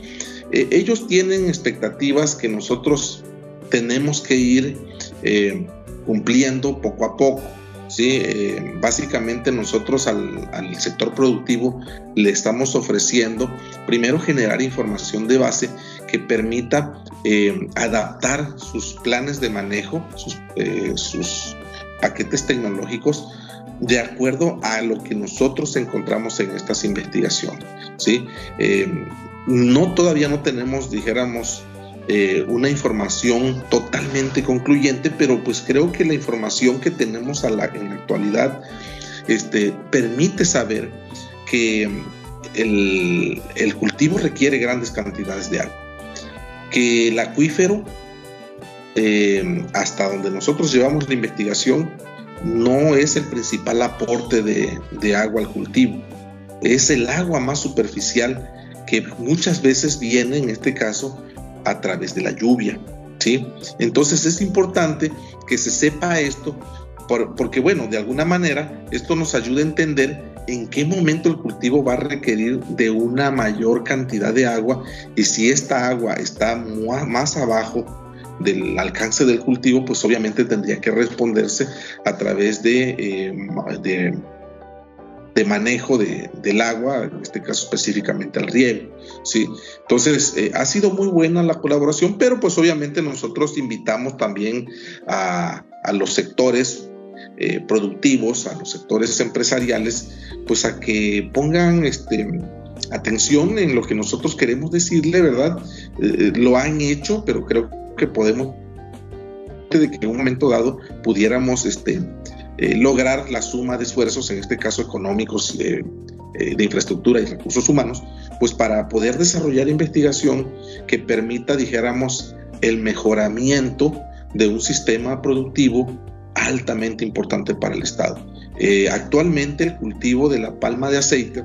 Eh, ellos tienen expectativas que nosotros tenemos que ir eh, cumpliendo poco a poco. ¿sí? Eh, básicamente nosotros al, sector productivo le estamos ofreciendo primero generar información de base que permita adaptar sus planes de manejo, sus, paquetes tecnológicos de acuerdo a lo que nosotros encontramos en estas investigaciones. ¿sí? Eh, no todavía no tenemos, dijéramos, eh, una información totalmente concluyente, pero pues creo que la información que tenemos en la actualidad este, permite saber que el, cultivo requiere grandes cantidades de agua, que el acuífero, eh, hasta donde nosotros llevamos la investigación, no es el principal aporte de, agua al cultivo, es el agua más superficial que muchas veces viene, en este caso, a través de la lluvia. ¿sí? Entonces es importante que se sepa esto, porque bueno, de alguna manera esto nos ayuda a entender en qué momento el cultivo va a requerir de una mayor cantidad de agua y si esta agua está más abajo del alcance del cultivo, pues obviamente tendría que responderse a través de, eh, manejo del agua, en este caso específicamente al riego. ¿sí? Entonces, eh, ha sido muy buena la colaboración, pero pues obviamente nosotros invitamos también a, los sectores eh, productivos, a los sectores empresariales, pues a que pongan este, atención en lo que nosotros queremos decirle, ¿verdad? lo han hecho, pero creo que podemos de que en un momento dado pudiéramos este, eh, lograr la suma de esfuerzos, en este caso económicos, eh, eh, de infraestructura y recursos humanos, pues para poder desarrollar investigación que permita, dijéramos, el mejoramiento de un sistema productivo altamente importante para el Estado. actualmente el cultivo de la palma de aceite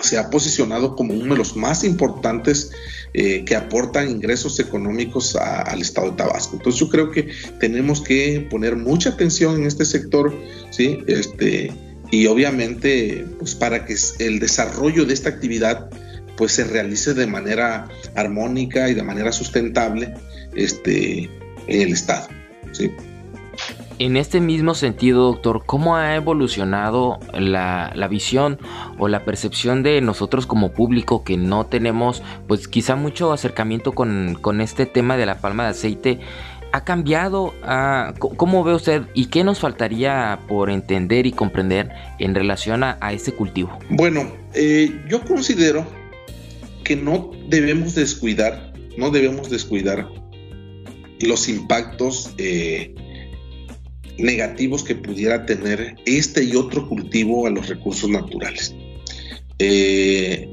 se ha posicionado como uno de los más importantes eh, que aportan ingresos económicos al estado de Tabasco. Entonces yo creo que tenemos que poner mucha atención en este sector, ¿sí? Este, y obviamente pues para que el desarrollo de esta actividad pues se realice de manera armónica y de manera sustentable este, en el estado. ¿sí? En este mismo sentido, doctor, ¿cómo ha evolucionado la, visión o la percepción de nosotros como público que no tenemos, pues quizá mucho acercamiento con, este tema de la palma de aceite? ¿Ha cambiado? ¿Cómo ve usted y qué nos faltaría por entender y comprender en relación a, este cultivo? Bueno, eh, yo considero que no debemos descuidar, no debemos descuidar los impactos eh, negativos que pudiera tener este y otro cultivo a los recursos naturales. Eh,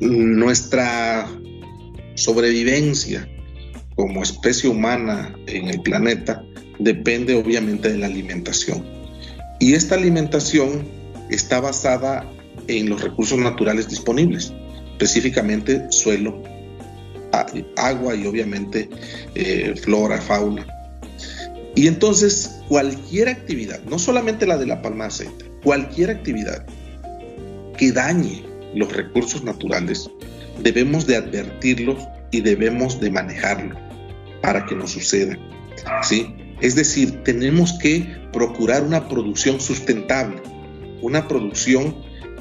nuestra sobrevivencia como especie humana en el planeta depende obviamente de la alimentación. Y esta alimentación está basada en los recursos naturales disponibles, específicamente suelo, agua y obviamente eh, flora, fauna. Y entonces cualquier actividad, no solamente la de la palma de aceite, cualquier actividad que dañe los recursos naturales, debemos de advertirlos y debemos de manejarlo para que no suceda. ¿sí? Es decir, tenemos que procurar una producción sustentable, una producción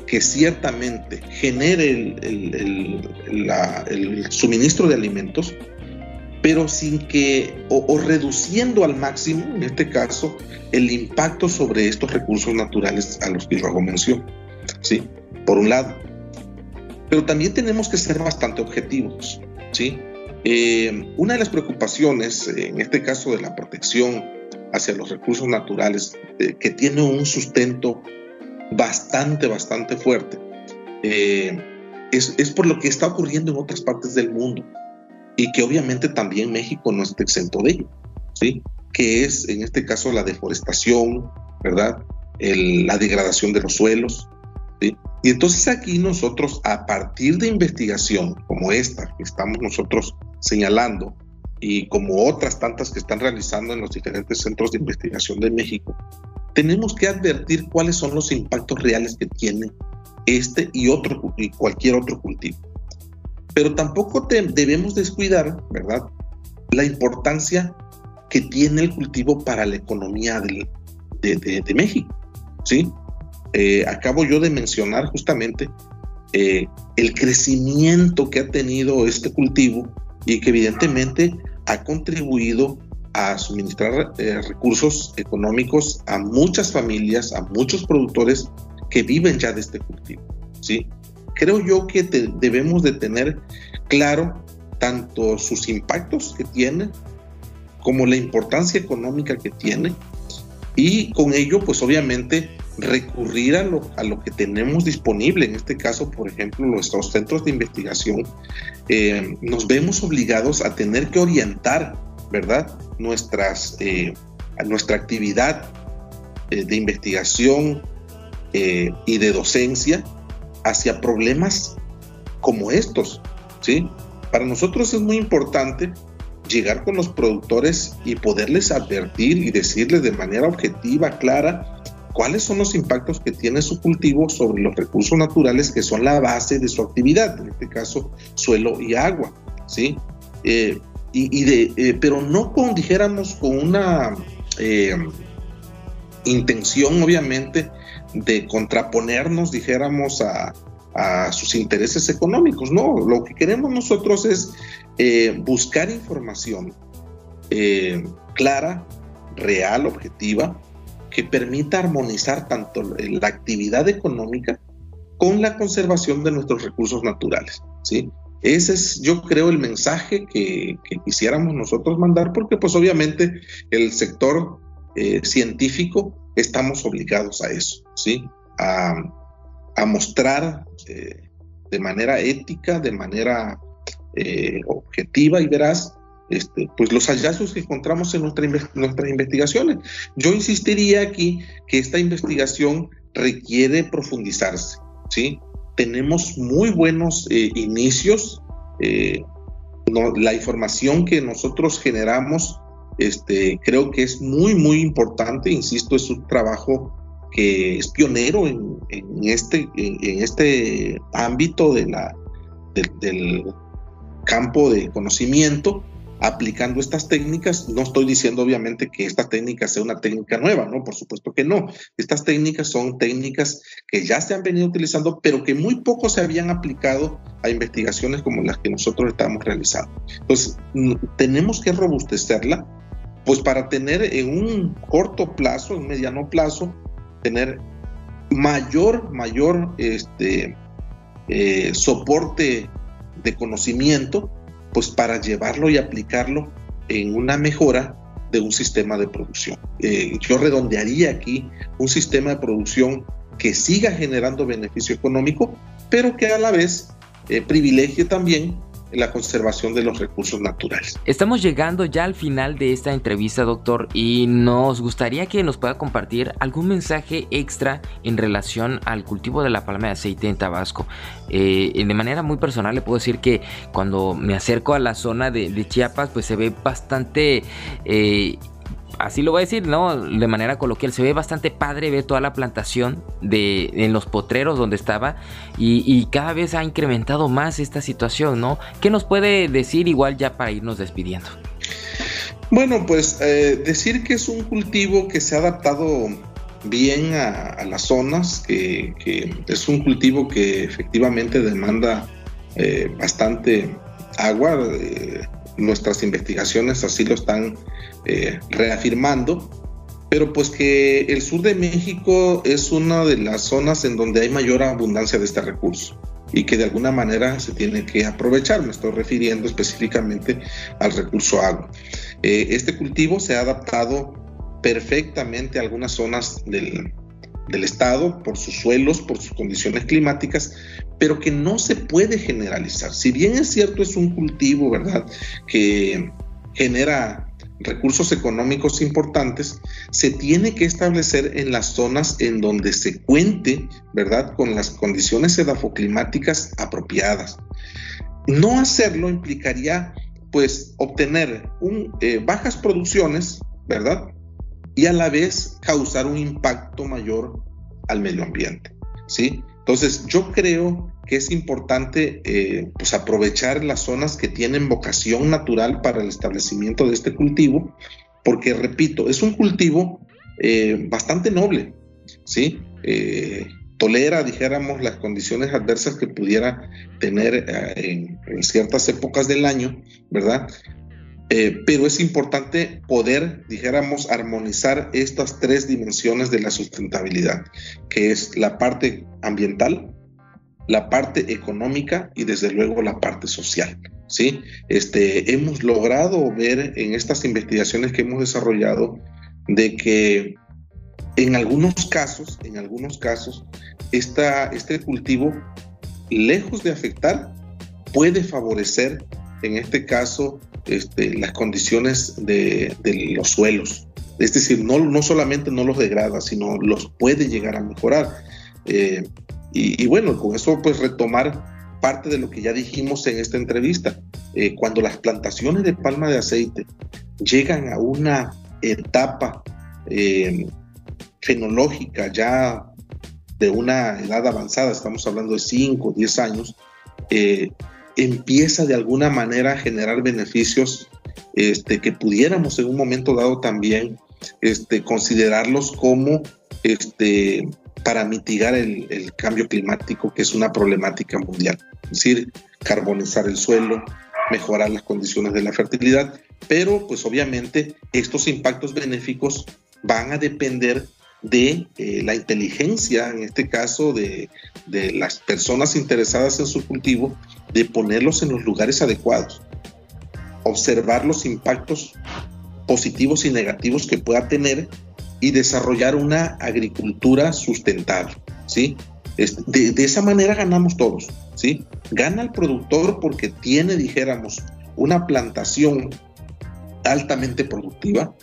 que ciertamente genere el, el suministro de alimentos, pero sin que, o, reduciendo al máximo, en este caso, el impacto sobre estos recursos naturales a los que yo hago mención. ¿sí? Por un lado. Pero también tenemos que ser bastante objetivos. ¿sí? Eh, una de las preocupaciones, en este caso de la protección hacia los recursos naturales, eh, que tiene un sustento bastante, bastante fuerte, eh, es, es por lo que está ocurriendo en otras partes del mundo y que obviamente también México no está exento de ello, ¿sí? Que es en este caso la deforestación, ¿verdad? la degradación de los suelos, ¿sí? Y entonces aquí nosotros, a partir de investigación como esta que estamos nosotros señalando, y como otras tantas que están realizando en los diferentes centros de investigación de México, tenemos que advertir cuáles son los impactos reales que tiene este y otro y cualquier otro cultivo. Pero tampoco debemos descuidar, ¿verdad? La importancia que tiene el cultivo para la economía de, México, ¿sí? Eh, acabo yo de mencionar justamente eh, el crecimiento que ha tenido este cultivo y que evidentemente ha contribuido a suministrar eh, recursos económicos a muchas familias, a muchos productores que viven ya de este cultivo. ¿sí? Creo yo que debemos de tener claro tanto sus impactos que tiene como la importancia económica que tiene y con ello pues obviamente recurrir a lo, a lo que tenemos disponible, en este caso por ejemplo nuestros centros de investigación, eh, nos vemos obligados a tener que orientar ¿verdad? Nuestras, eh, nuestra actividad eh, de investigación y de docencia hacia problemas como estos, ¿sí? Para nosotros es muy importante llegar con los productores y poderles advertir y decirles de manera objetiva, clara, cuáles son los impactos que tiene su cultivo sobre los recursos naturales que son la base de su actividad, en este caso suelo y agua, ¿sí? y, de, eh, pero no con, dijéramos, con una eh, intención, obviamente, de contraponernos, dijéramos, a, sus intereses económicos. No, lo que queremos nosotros es eh, buscar información clara, real, objetiva, que permita armonizar tanto la actividad económica con la conservación de nuestros recursos naturales. ¿sí? Ese es, yo creo, el mensaje que, quisiéramos nosotros mandar, porque pues obviamente el sector eh, científico estamos obligados a eso, ¿sí? A, mostrar eh, de manera ética, de manera eh, objetiva y veraz, este, pues los hallazgos que encontramos en nuestra, nuestras investigaciones. Yo insistiría aquí que esta investigación requiere profundizarse, ¿sí? tenemos muy buenos inicios. La información que nosotros generamos, este, creo que es muy, muy importante. Insisto, es un trabajo que es pionero en, este, en, este ámbito del campo de conocimiento aplicando estas técnicas. No estoy diciendo obviamente que esta técnica sea una técnica nueva, ¿no? Por supuesto que no. Estas técnicas son técnicas que ya se han venido utilizando, pero que muy poco se habían aplicado a investigaciones como las que nosotros estamos realizando. Entonces, tenemos que robustecerla, pues para tener en un corto plazo, en mediano plazo, tener mayor, mayor este, eh, soporte de conocimiento pues para llevarlo y aplicarlo en una mejora de un sistema de producción. Eh, yo redondearía aquí un sistema de producción que siga generando beneficio económico, pero que a la vez eh, privilegie también la conservación de los recursos naturales. Estamos llegando ya al final de esta entrevista, doctor, y nos gustaría que nos pueda compartir algún mensaje extra en relación al cultivo de la palma de aceite en Tabasco. Eh, de manera muy personal le puedo decir que cuando me acerco a la zona de, Chiapas, pues se ve bastante... Eh, así lo voy a decir, ¿no? De manera coloquial, se ve bastante padre ver toda la plantación de, en los potreros donde estaba y, cada vez ha incrementado más esta situación, ¿no? ¿Qué nos puede decir igual ya para irnos despidiendo? Bueno, pues eh, decir que es un cultivo que se ha adaptado bien a, las zonas, que, es un cultivo que efectivamente demanda eh, bastante agua. Eh, nuestras investigaciones así lo están eh, reafirmando, pero pues que el sur de México es una de las zonas en donde hay mayor abundancia de este recurso y que de alguna manera se tiene que aprovechar. Me estoy refiriendo específicamente al recurso agua. Eh, este cultivo se ha adaptado perfectamente a algunas zonas del, del estado por sus suelos, por sus condiciones climáticas, pero que no se puede generalizar. Si bien es cierto, es un cultivo, ¿verdad?, que genera recursos económicos importantes, se tiene que establecer en las zonas en donde se cuente, ¿verdad?, con las condiciones edafoclimáticas apropiadas. No hacerlo implicaría, pues, obtener eh, bajas producciones, ¿verdad?, y a la vez causar un impacto mayor al medio ambiente, ¿sí? Entonces, yo creo que es importante eh, pues aprovechar las zonas que tienen vocación natural para el establecimiento de este cultivo, porque, repito, es un cultivo eh, bastante noble, ¿sí? Eh, tolera, dijéramos, las condiciones adversas que pudiera tener en, en, ciertas épocas del año, ¿verdad? Eh, pero es importante poder, dijéramos, armonizar estas tres dimensiones de la sustentabilidad, que es la parte ambiental, la parte económica y desde luego la parte social. ¿sí? Este, hemos logrado ver en estas investigaciones que hemos desarrollado de que en algunos casos, en algunos casos, esta, este cultivo, lejos de afectar, puede favorecer, en este caso, este, las condiciones de, los suelos. Es decir, no, no solamente no los degrada, sino los puede llegar a mejorar. Eh, y, bueno, con eso pues retomar parte de lo que ya dijimos en esta entrevista. Eh, cuando las plantaciones de palma de aceite llegan a una etapa eh, fenológica ya de una edad avanzada, estamos hablando de 5 o 10 años, empieza de alguna manera a generar beneficios este, que pudiéramos en un momento dado también este, considerarlos como este, para mitigar el, cambio climático, que es una problemática mundial. Es decir, carbonizar el suelo, mejorar las condiciones de la fertilidad, pero pues obviamente estos impactos benéficos van a depender de eh, la inteligencia, en este caso de, de, las personas interesadas en su cultivo, de ponerlos en los lugares adecuados, observar los impactos positivos y negativos que pueda tener y desarrollar una agricultura sustentable, ¿sí? De, esa manera ganamos todos, ¿sí? Gana el productor porque tiene, dijéramos, una plantación altamente productiva,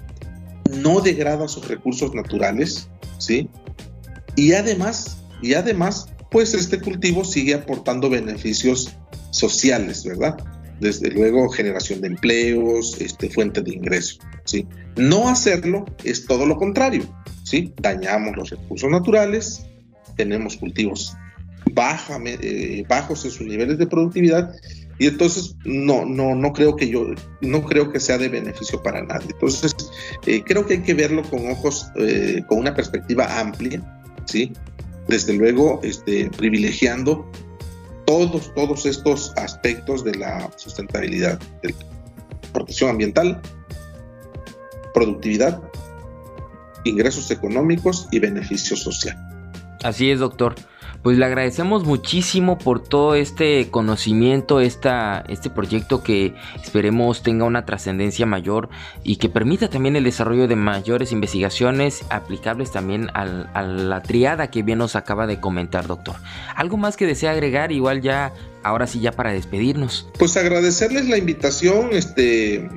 no degrada sus recursos naturales, ¿sí? Y además, y además, pues este cultivo sigue aportando beneficios sociales, ¿verdad? Desde luego generación de empleos, este, fuente de ingresos, ¿sí? No hacerlo es todo lo contrario, ¿sí? Dañamos los recursos naturales, tenemos cultivos baja, eh, bajos en sus niveles de productividad y entonces no, no, no creo que yo, no creo que sea de beneficio para nadie. Entonces, eh, creo que hay que verlo con ojos, eh, con una perspectiva amplia, ¿sí? Desde luego, este, privilegiando todos, todos estos aspectos de la sustentabilidad, de protección ambiental, productividad, ingresos económicos y beneficio social. Así es, doctor pues le agradecemos muchísimo por todo este conocimiento, esta, este proyecto que esperemos tenga una trascendencia mayor y que permita también el desarrollo de mayores investigaciones aplicables también a la triada que bien nos acaba de comentar, doctor. ¿Algo más que desea agregar? Igual ya, ahora sí, ya para despedirnos. Pues agradecerles la invitación, este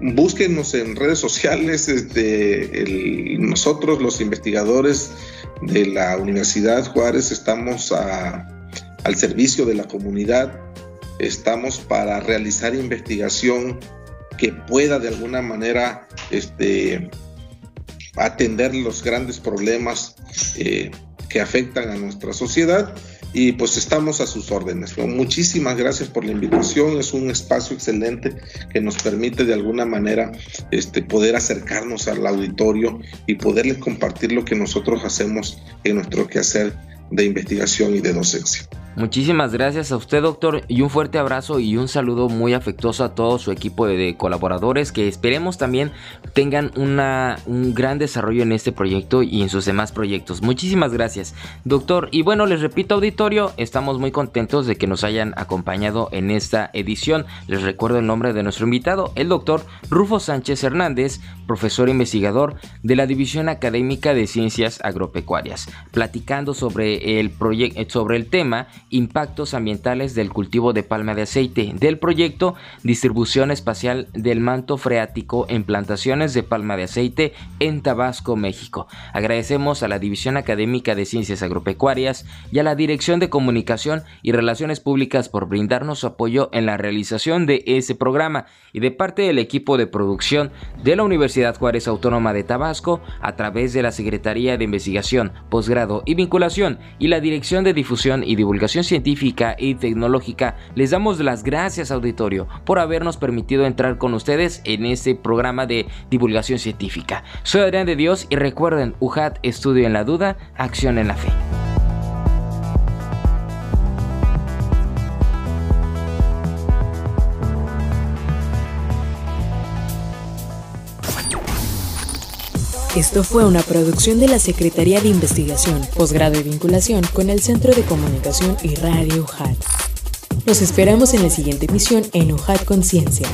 búsquenos en redes sociales, este, nosotros los investigadores de la Universidad Juárez estamos al servicio de la comunidad, estamos para realizar investigación que pueda de alguna manera este, atender los grandes problemas eh, que afectan a nuestra sociedad y pues estamos a sus órdenes. Muchísimas gracias por la invitación, es un espacio excelente que nos permite de alguna manera este, poder acercarnos al auditorio y poderles compartir lo que nosotros hacemos en nuestro quehacer de investigación y de docencia. Muchísimas gracias a usted, doctor, y un fuerte abrazo y un saludo muy afectuoso a todo su equipo de, colaboradores que esperemos también tengan una, un gran desarrollo en este proyecto y en sus demás proyectos. Muchísimas gracias, doctor. Y bueno, les repito, auditorio, estamos muy contentos de que nos hayan acompañado en esta edición. Les recuerdo el nombre de nuestro invitado, el doctor Rufo Sánchez Hernández, profesor investigador de la División Académica de Ciencias Agropecuarias, platicando sobre el, sobre el tema impactos ambientales del cultivo de palma de aceite del proyecto Distribución Espacial del Manto Freático en plantaciones de palma de aceite en Tabasco, México. Agradecemos a la División Académica de Ciencias Agropecuarias y a la Dirección de Comunicación y Relaciones Públicas por brindarnos su apoyo en la realización de ese programa y de parte del equipo de producción de la Universidad Juárez Autónoma de Tabasco a través de la Secretaría de Investigación, Posgrado y Vinculación y la Dirección de Difusión y Divulgación Científica y Tecnológica, les damos las gracias auditorio por habernos permitido entrar con ustedes en este programa de divulgación científica. Soy Adrián de Dios y recuerden, UJAT Estudio en la Duda, Acción en la Fe. Esto fue una producción de la Secretaría de Investigación, Posgrado y Vinculación con el Centro de Comunicación y Radio UJAT. Los esperamos en la siguiente emisión en UJAT Conciencia.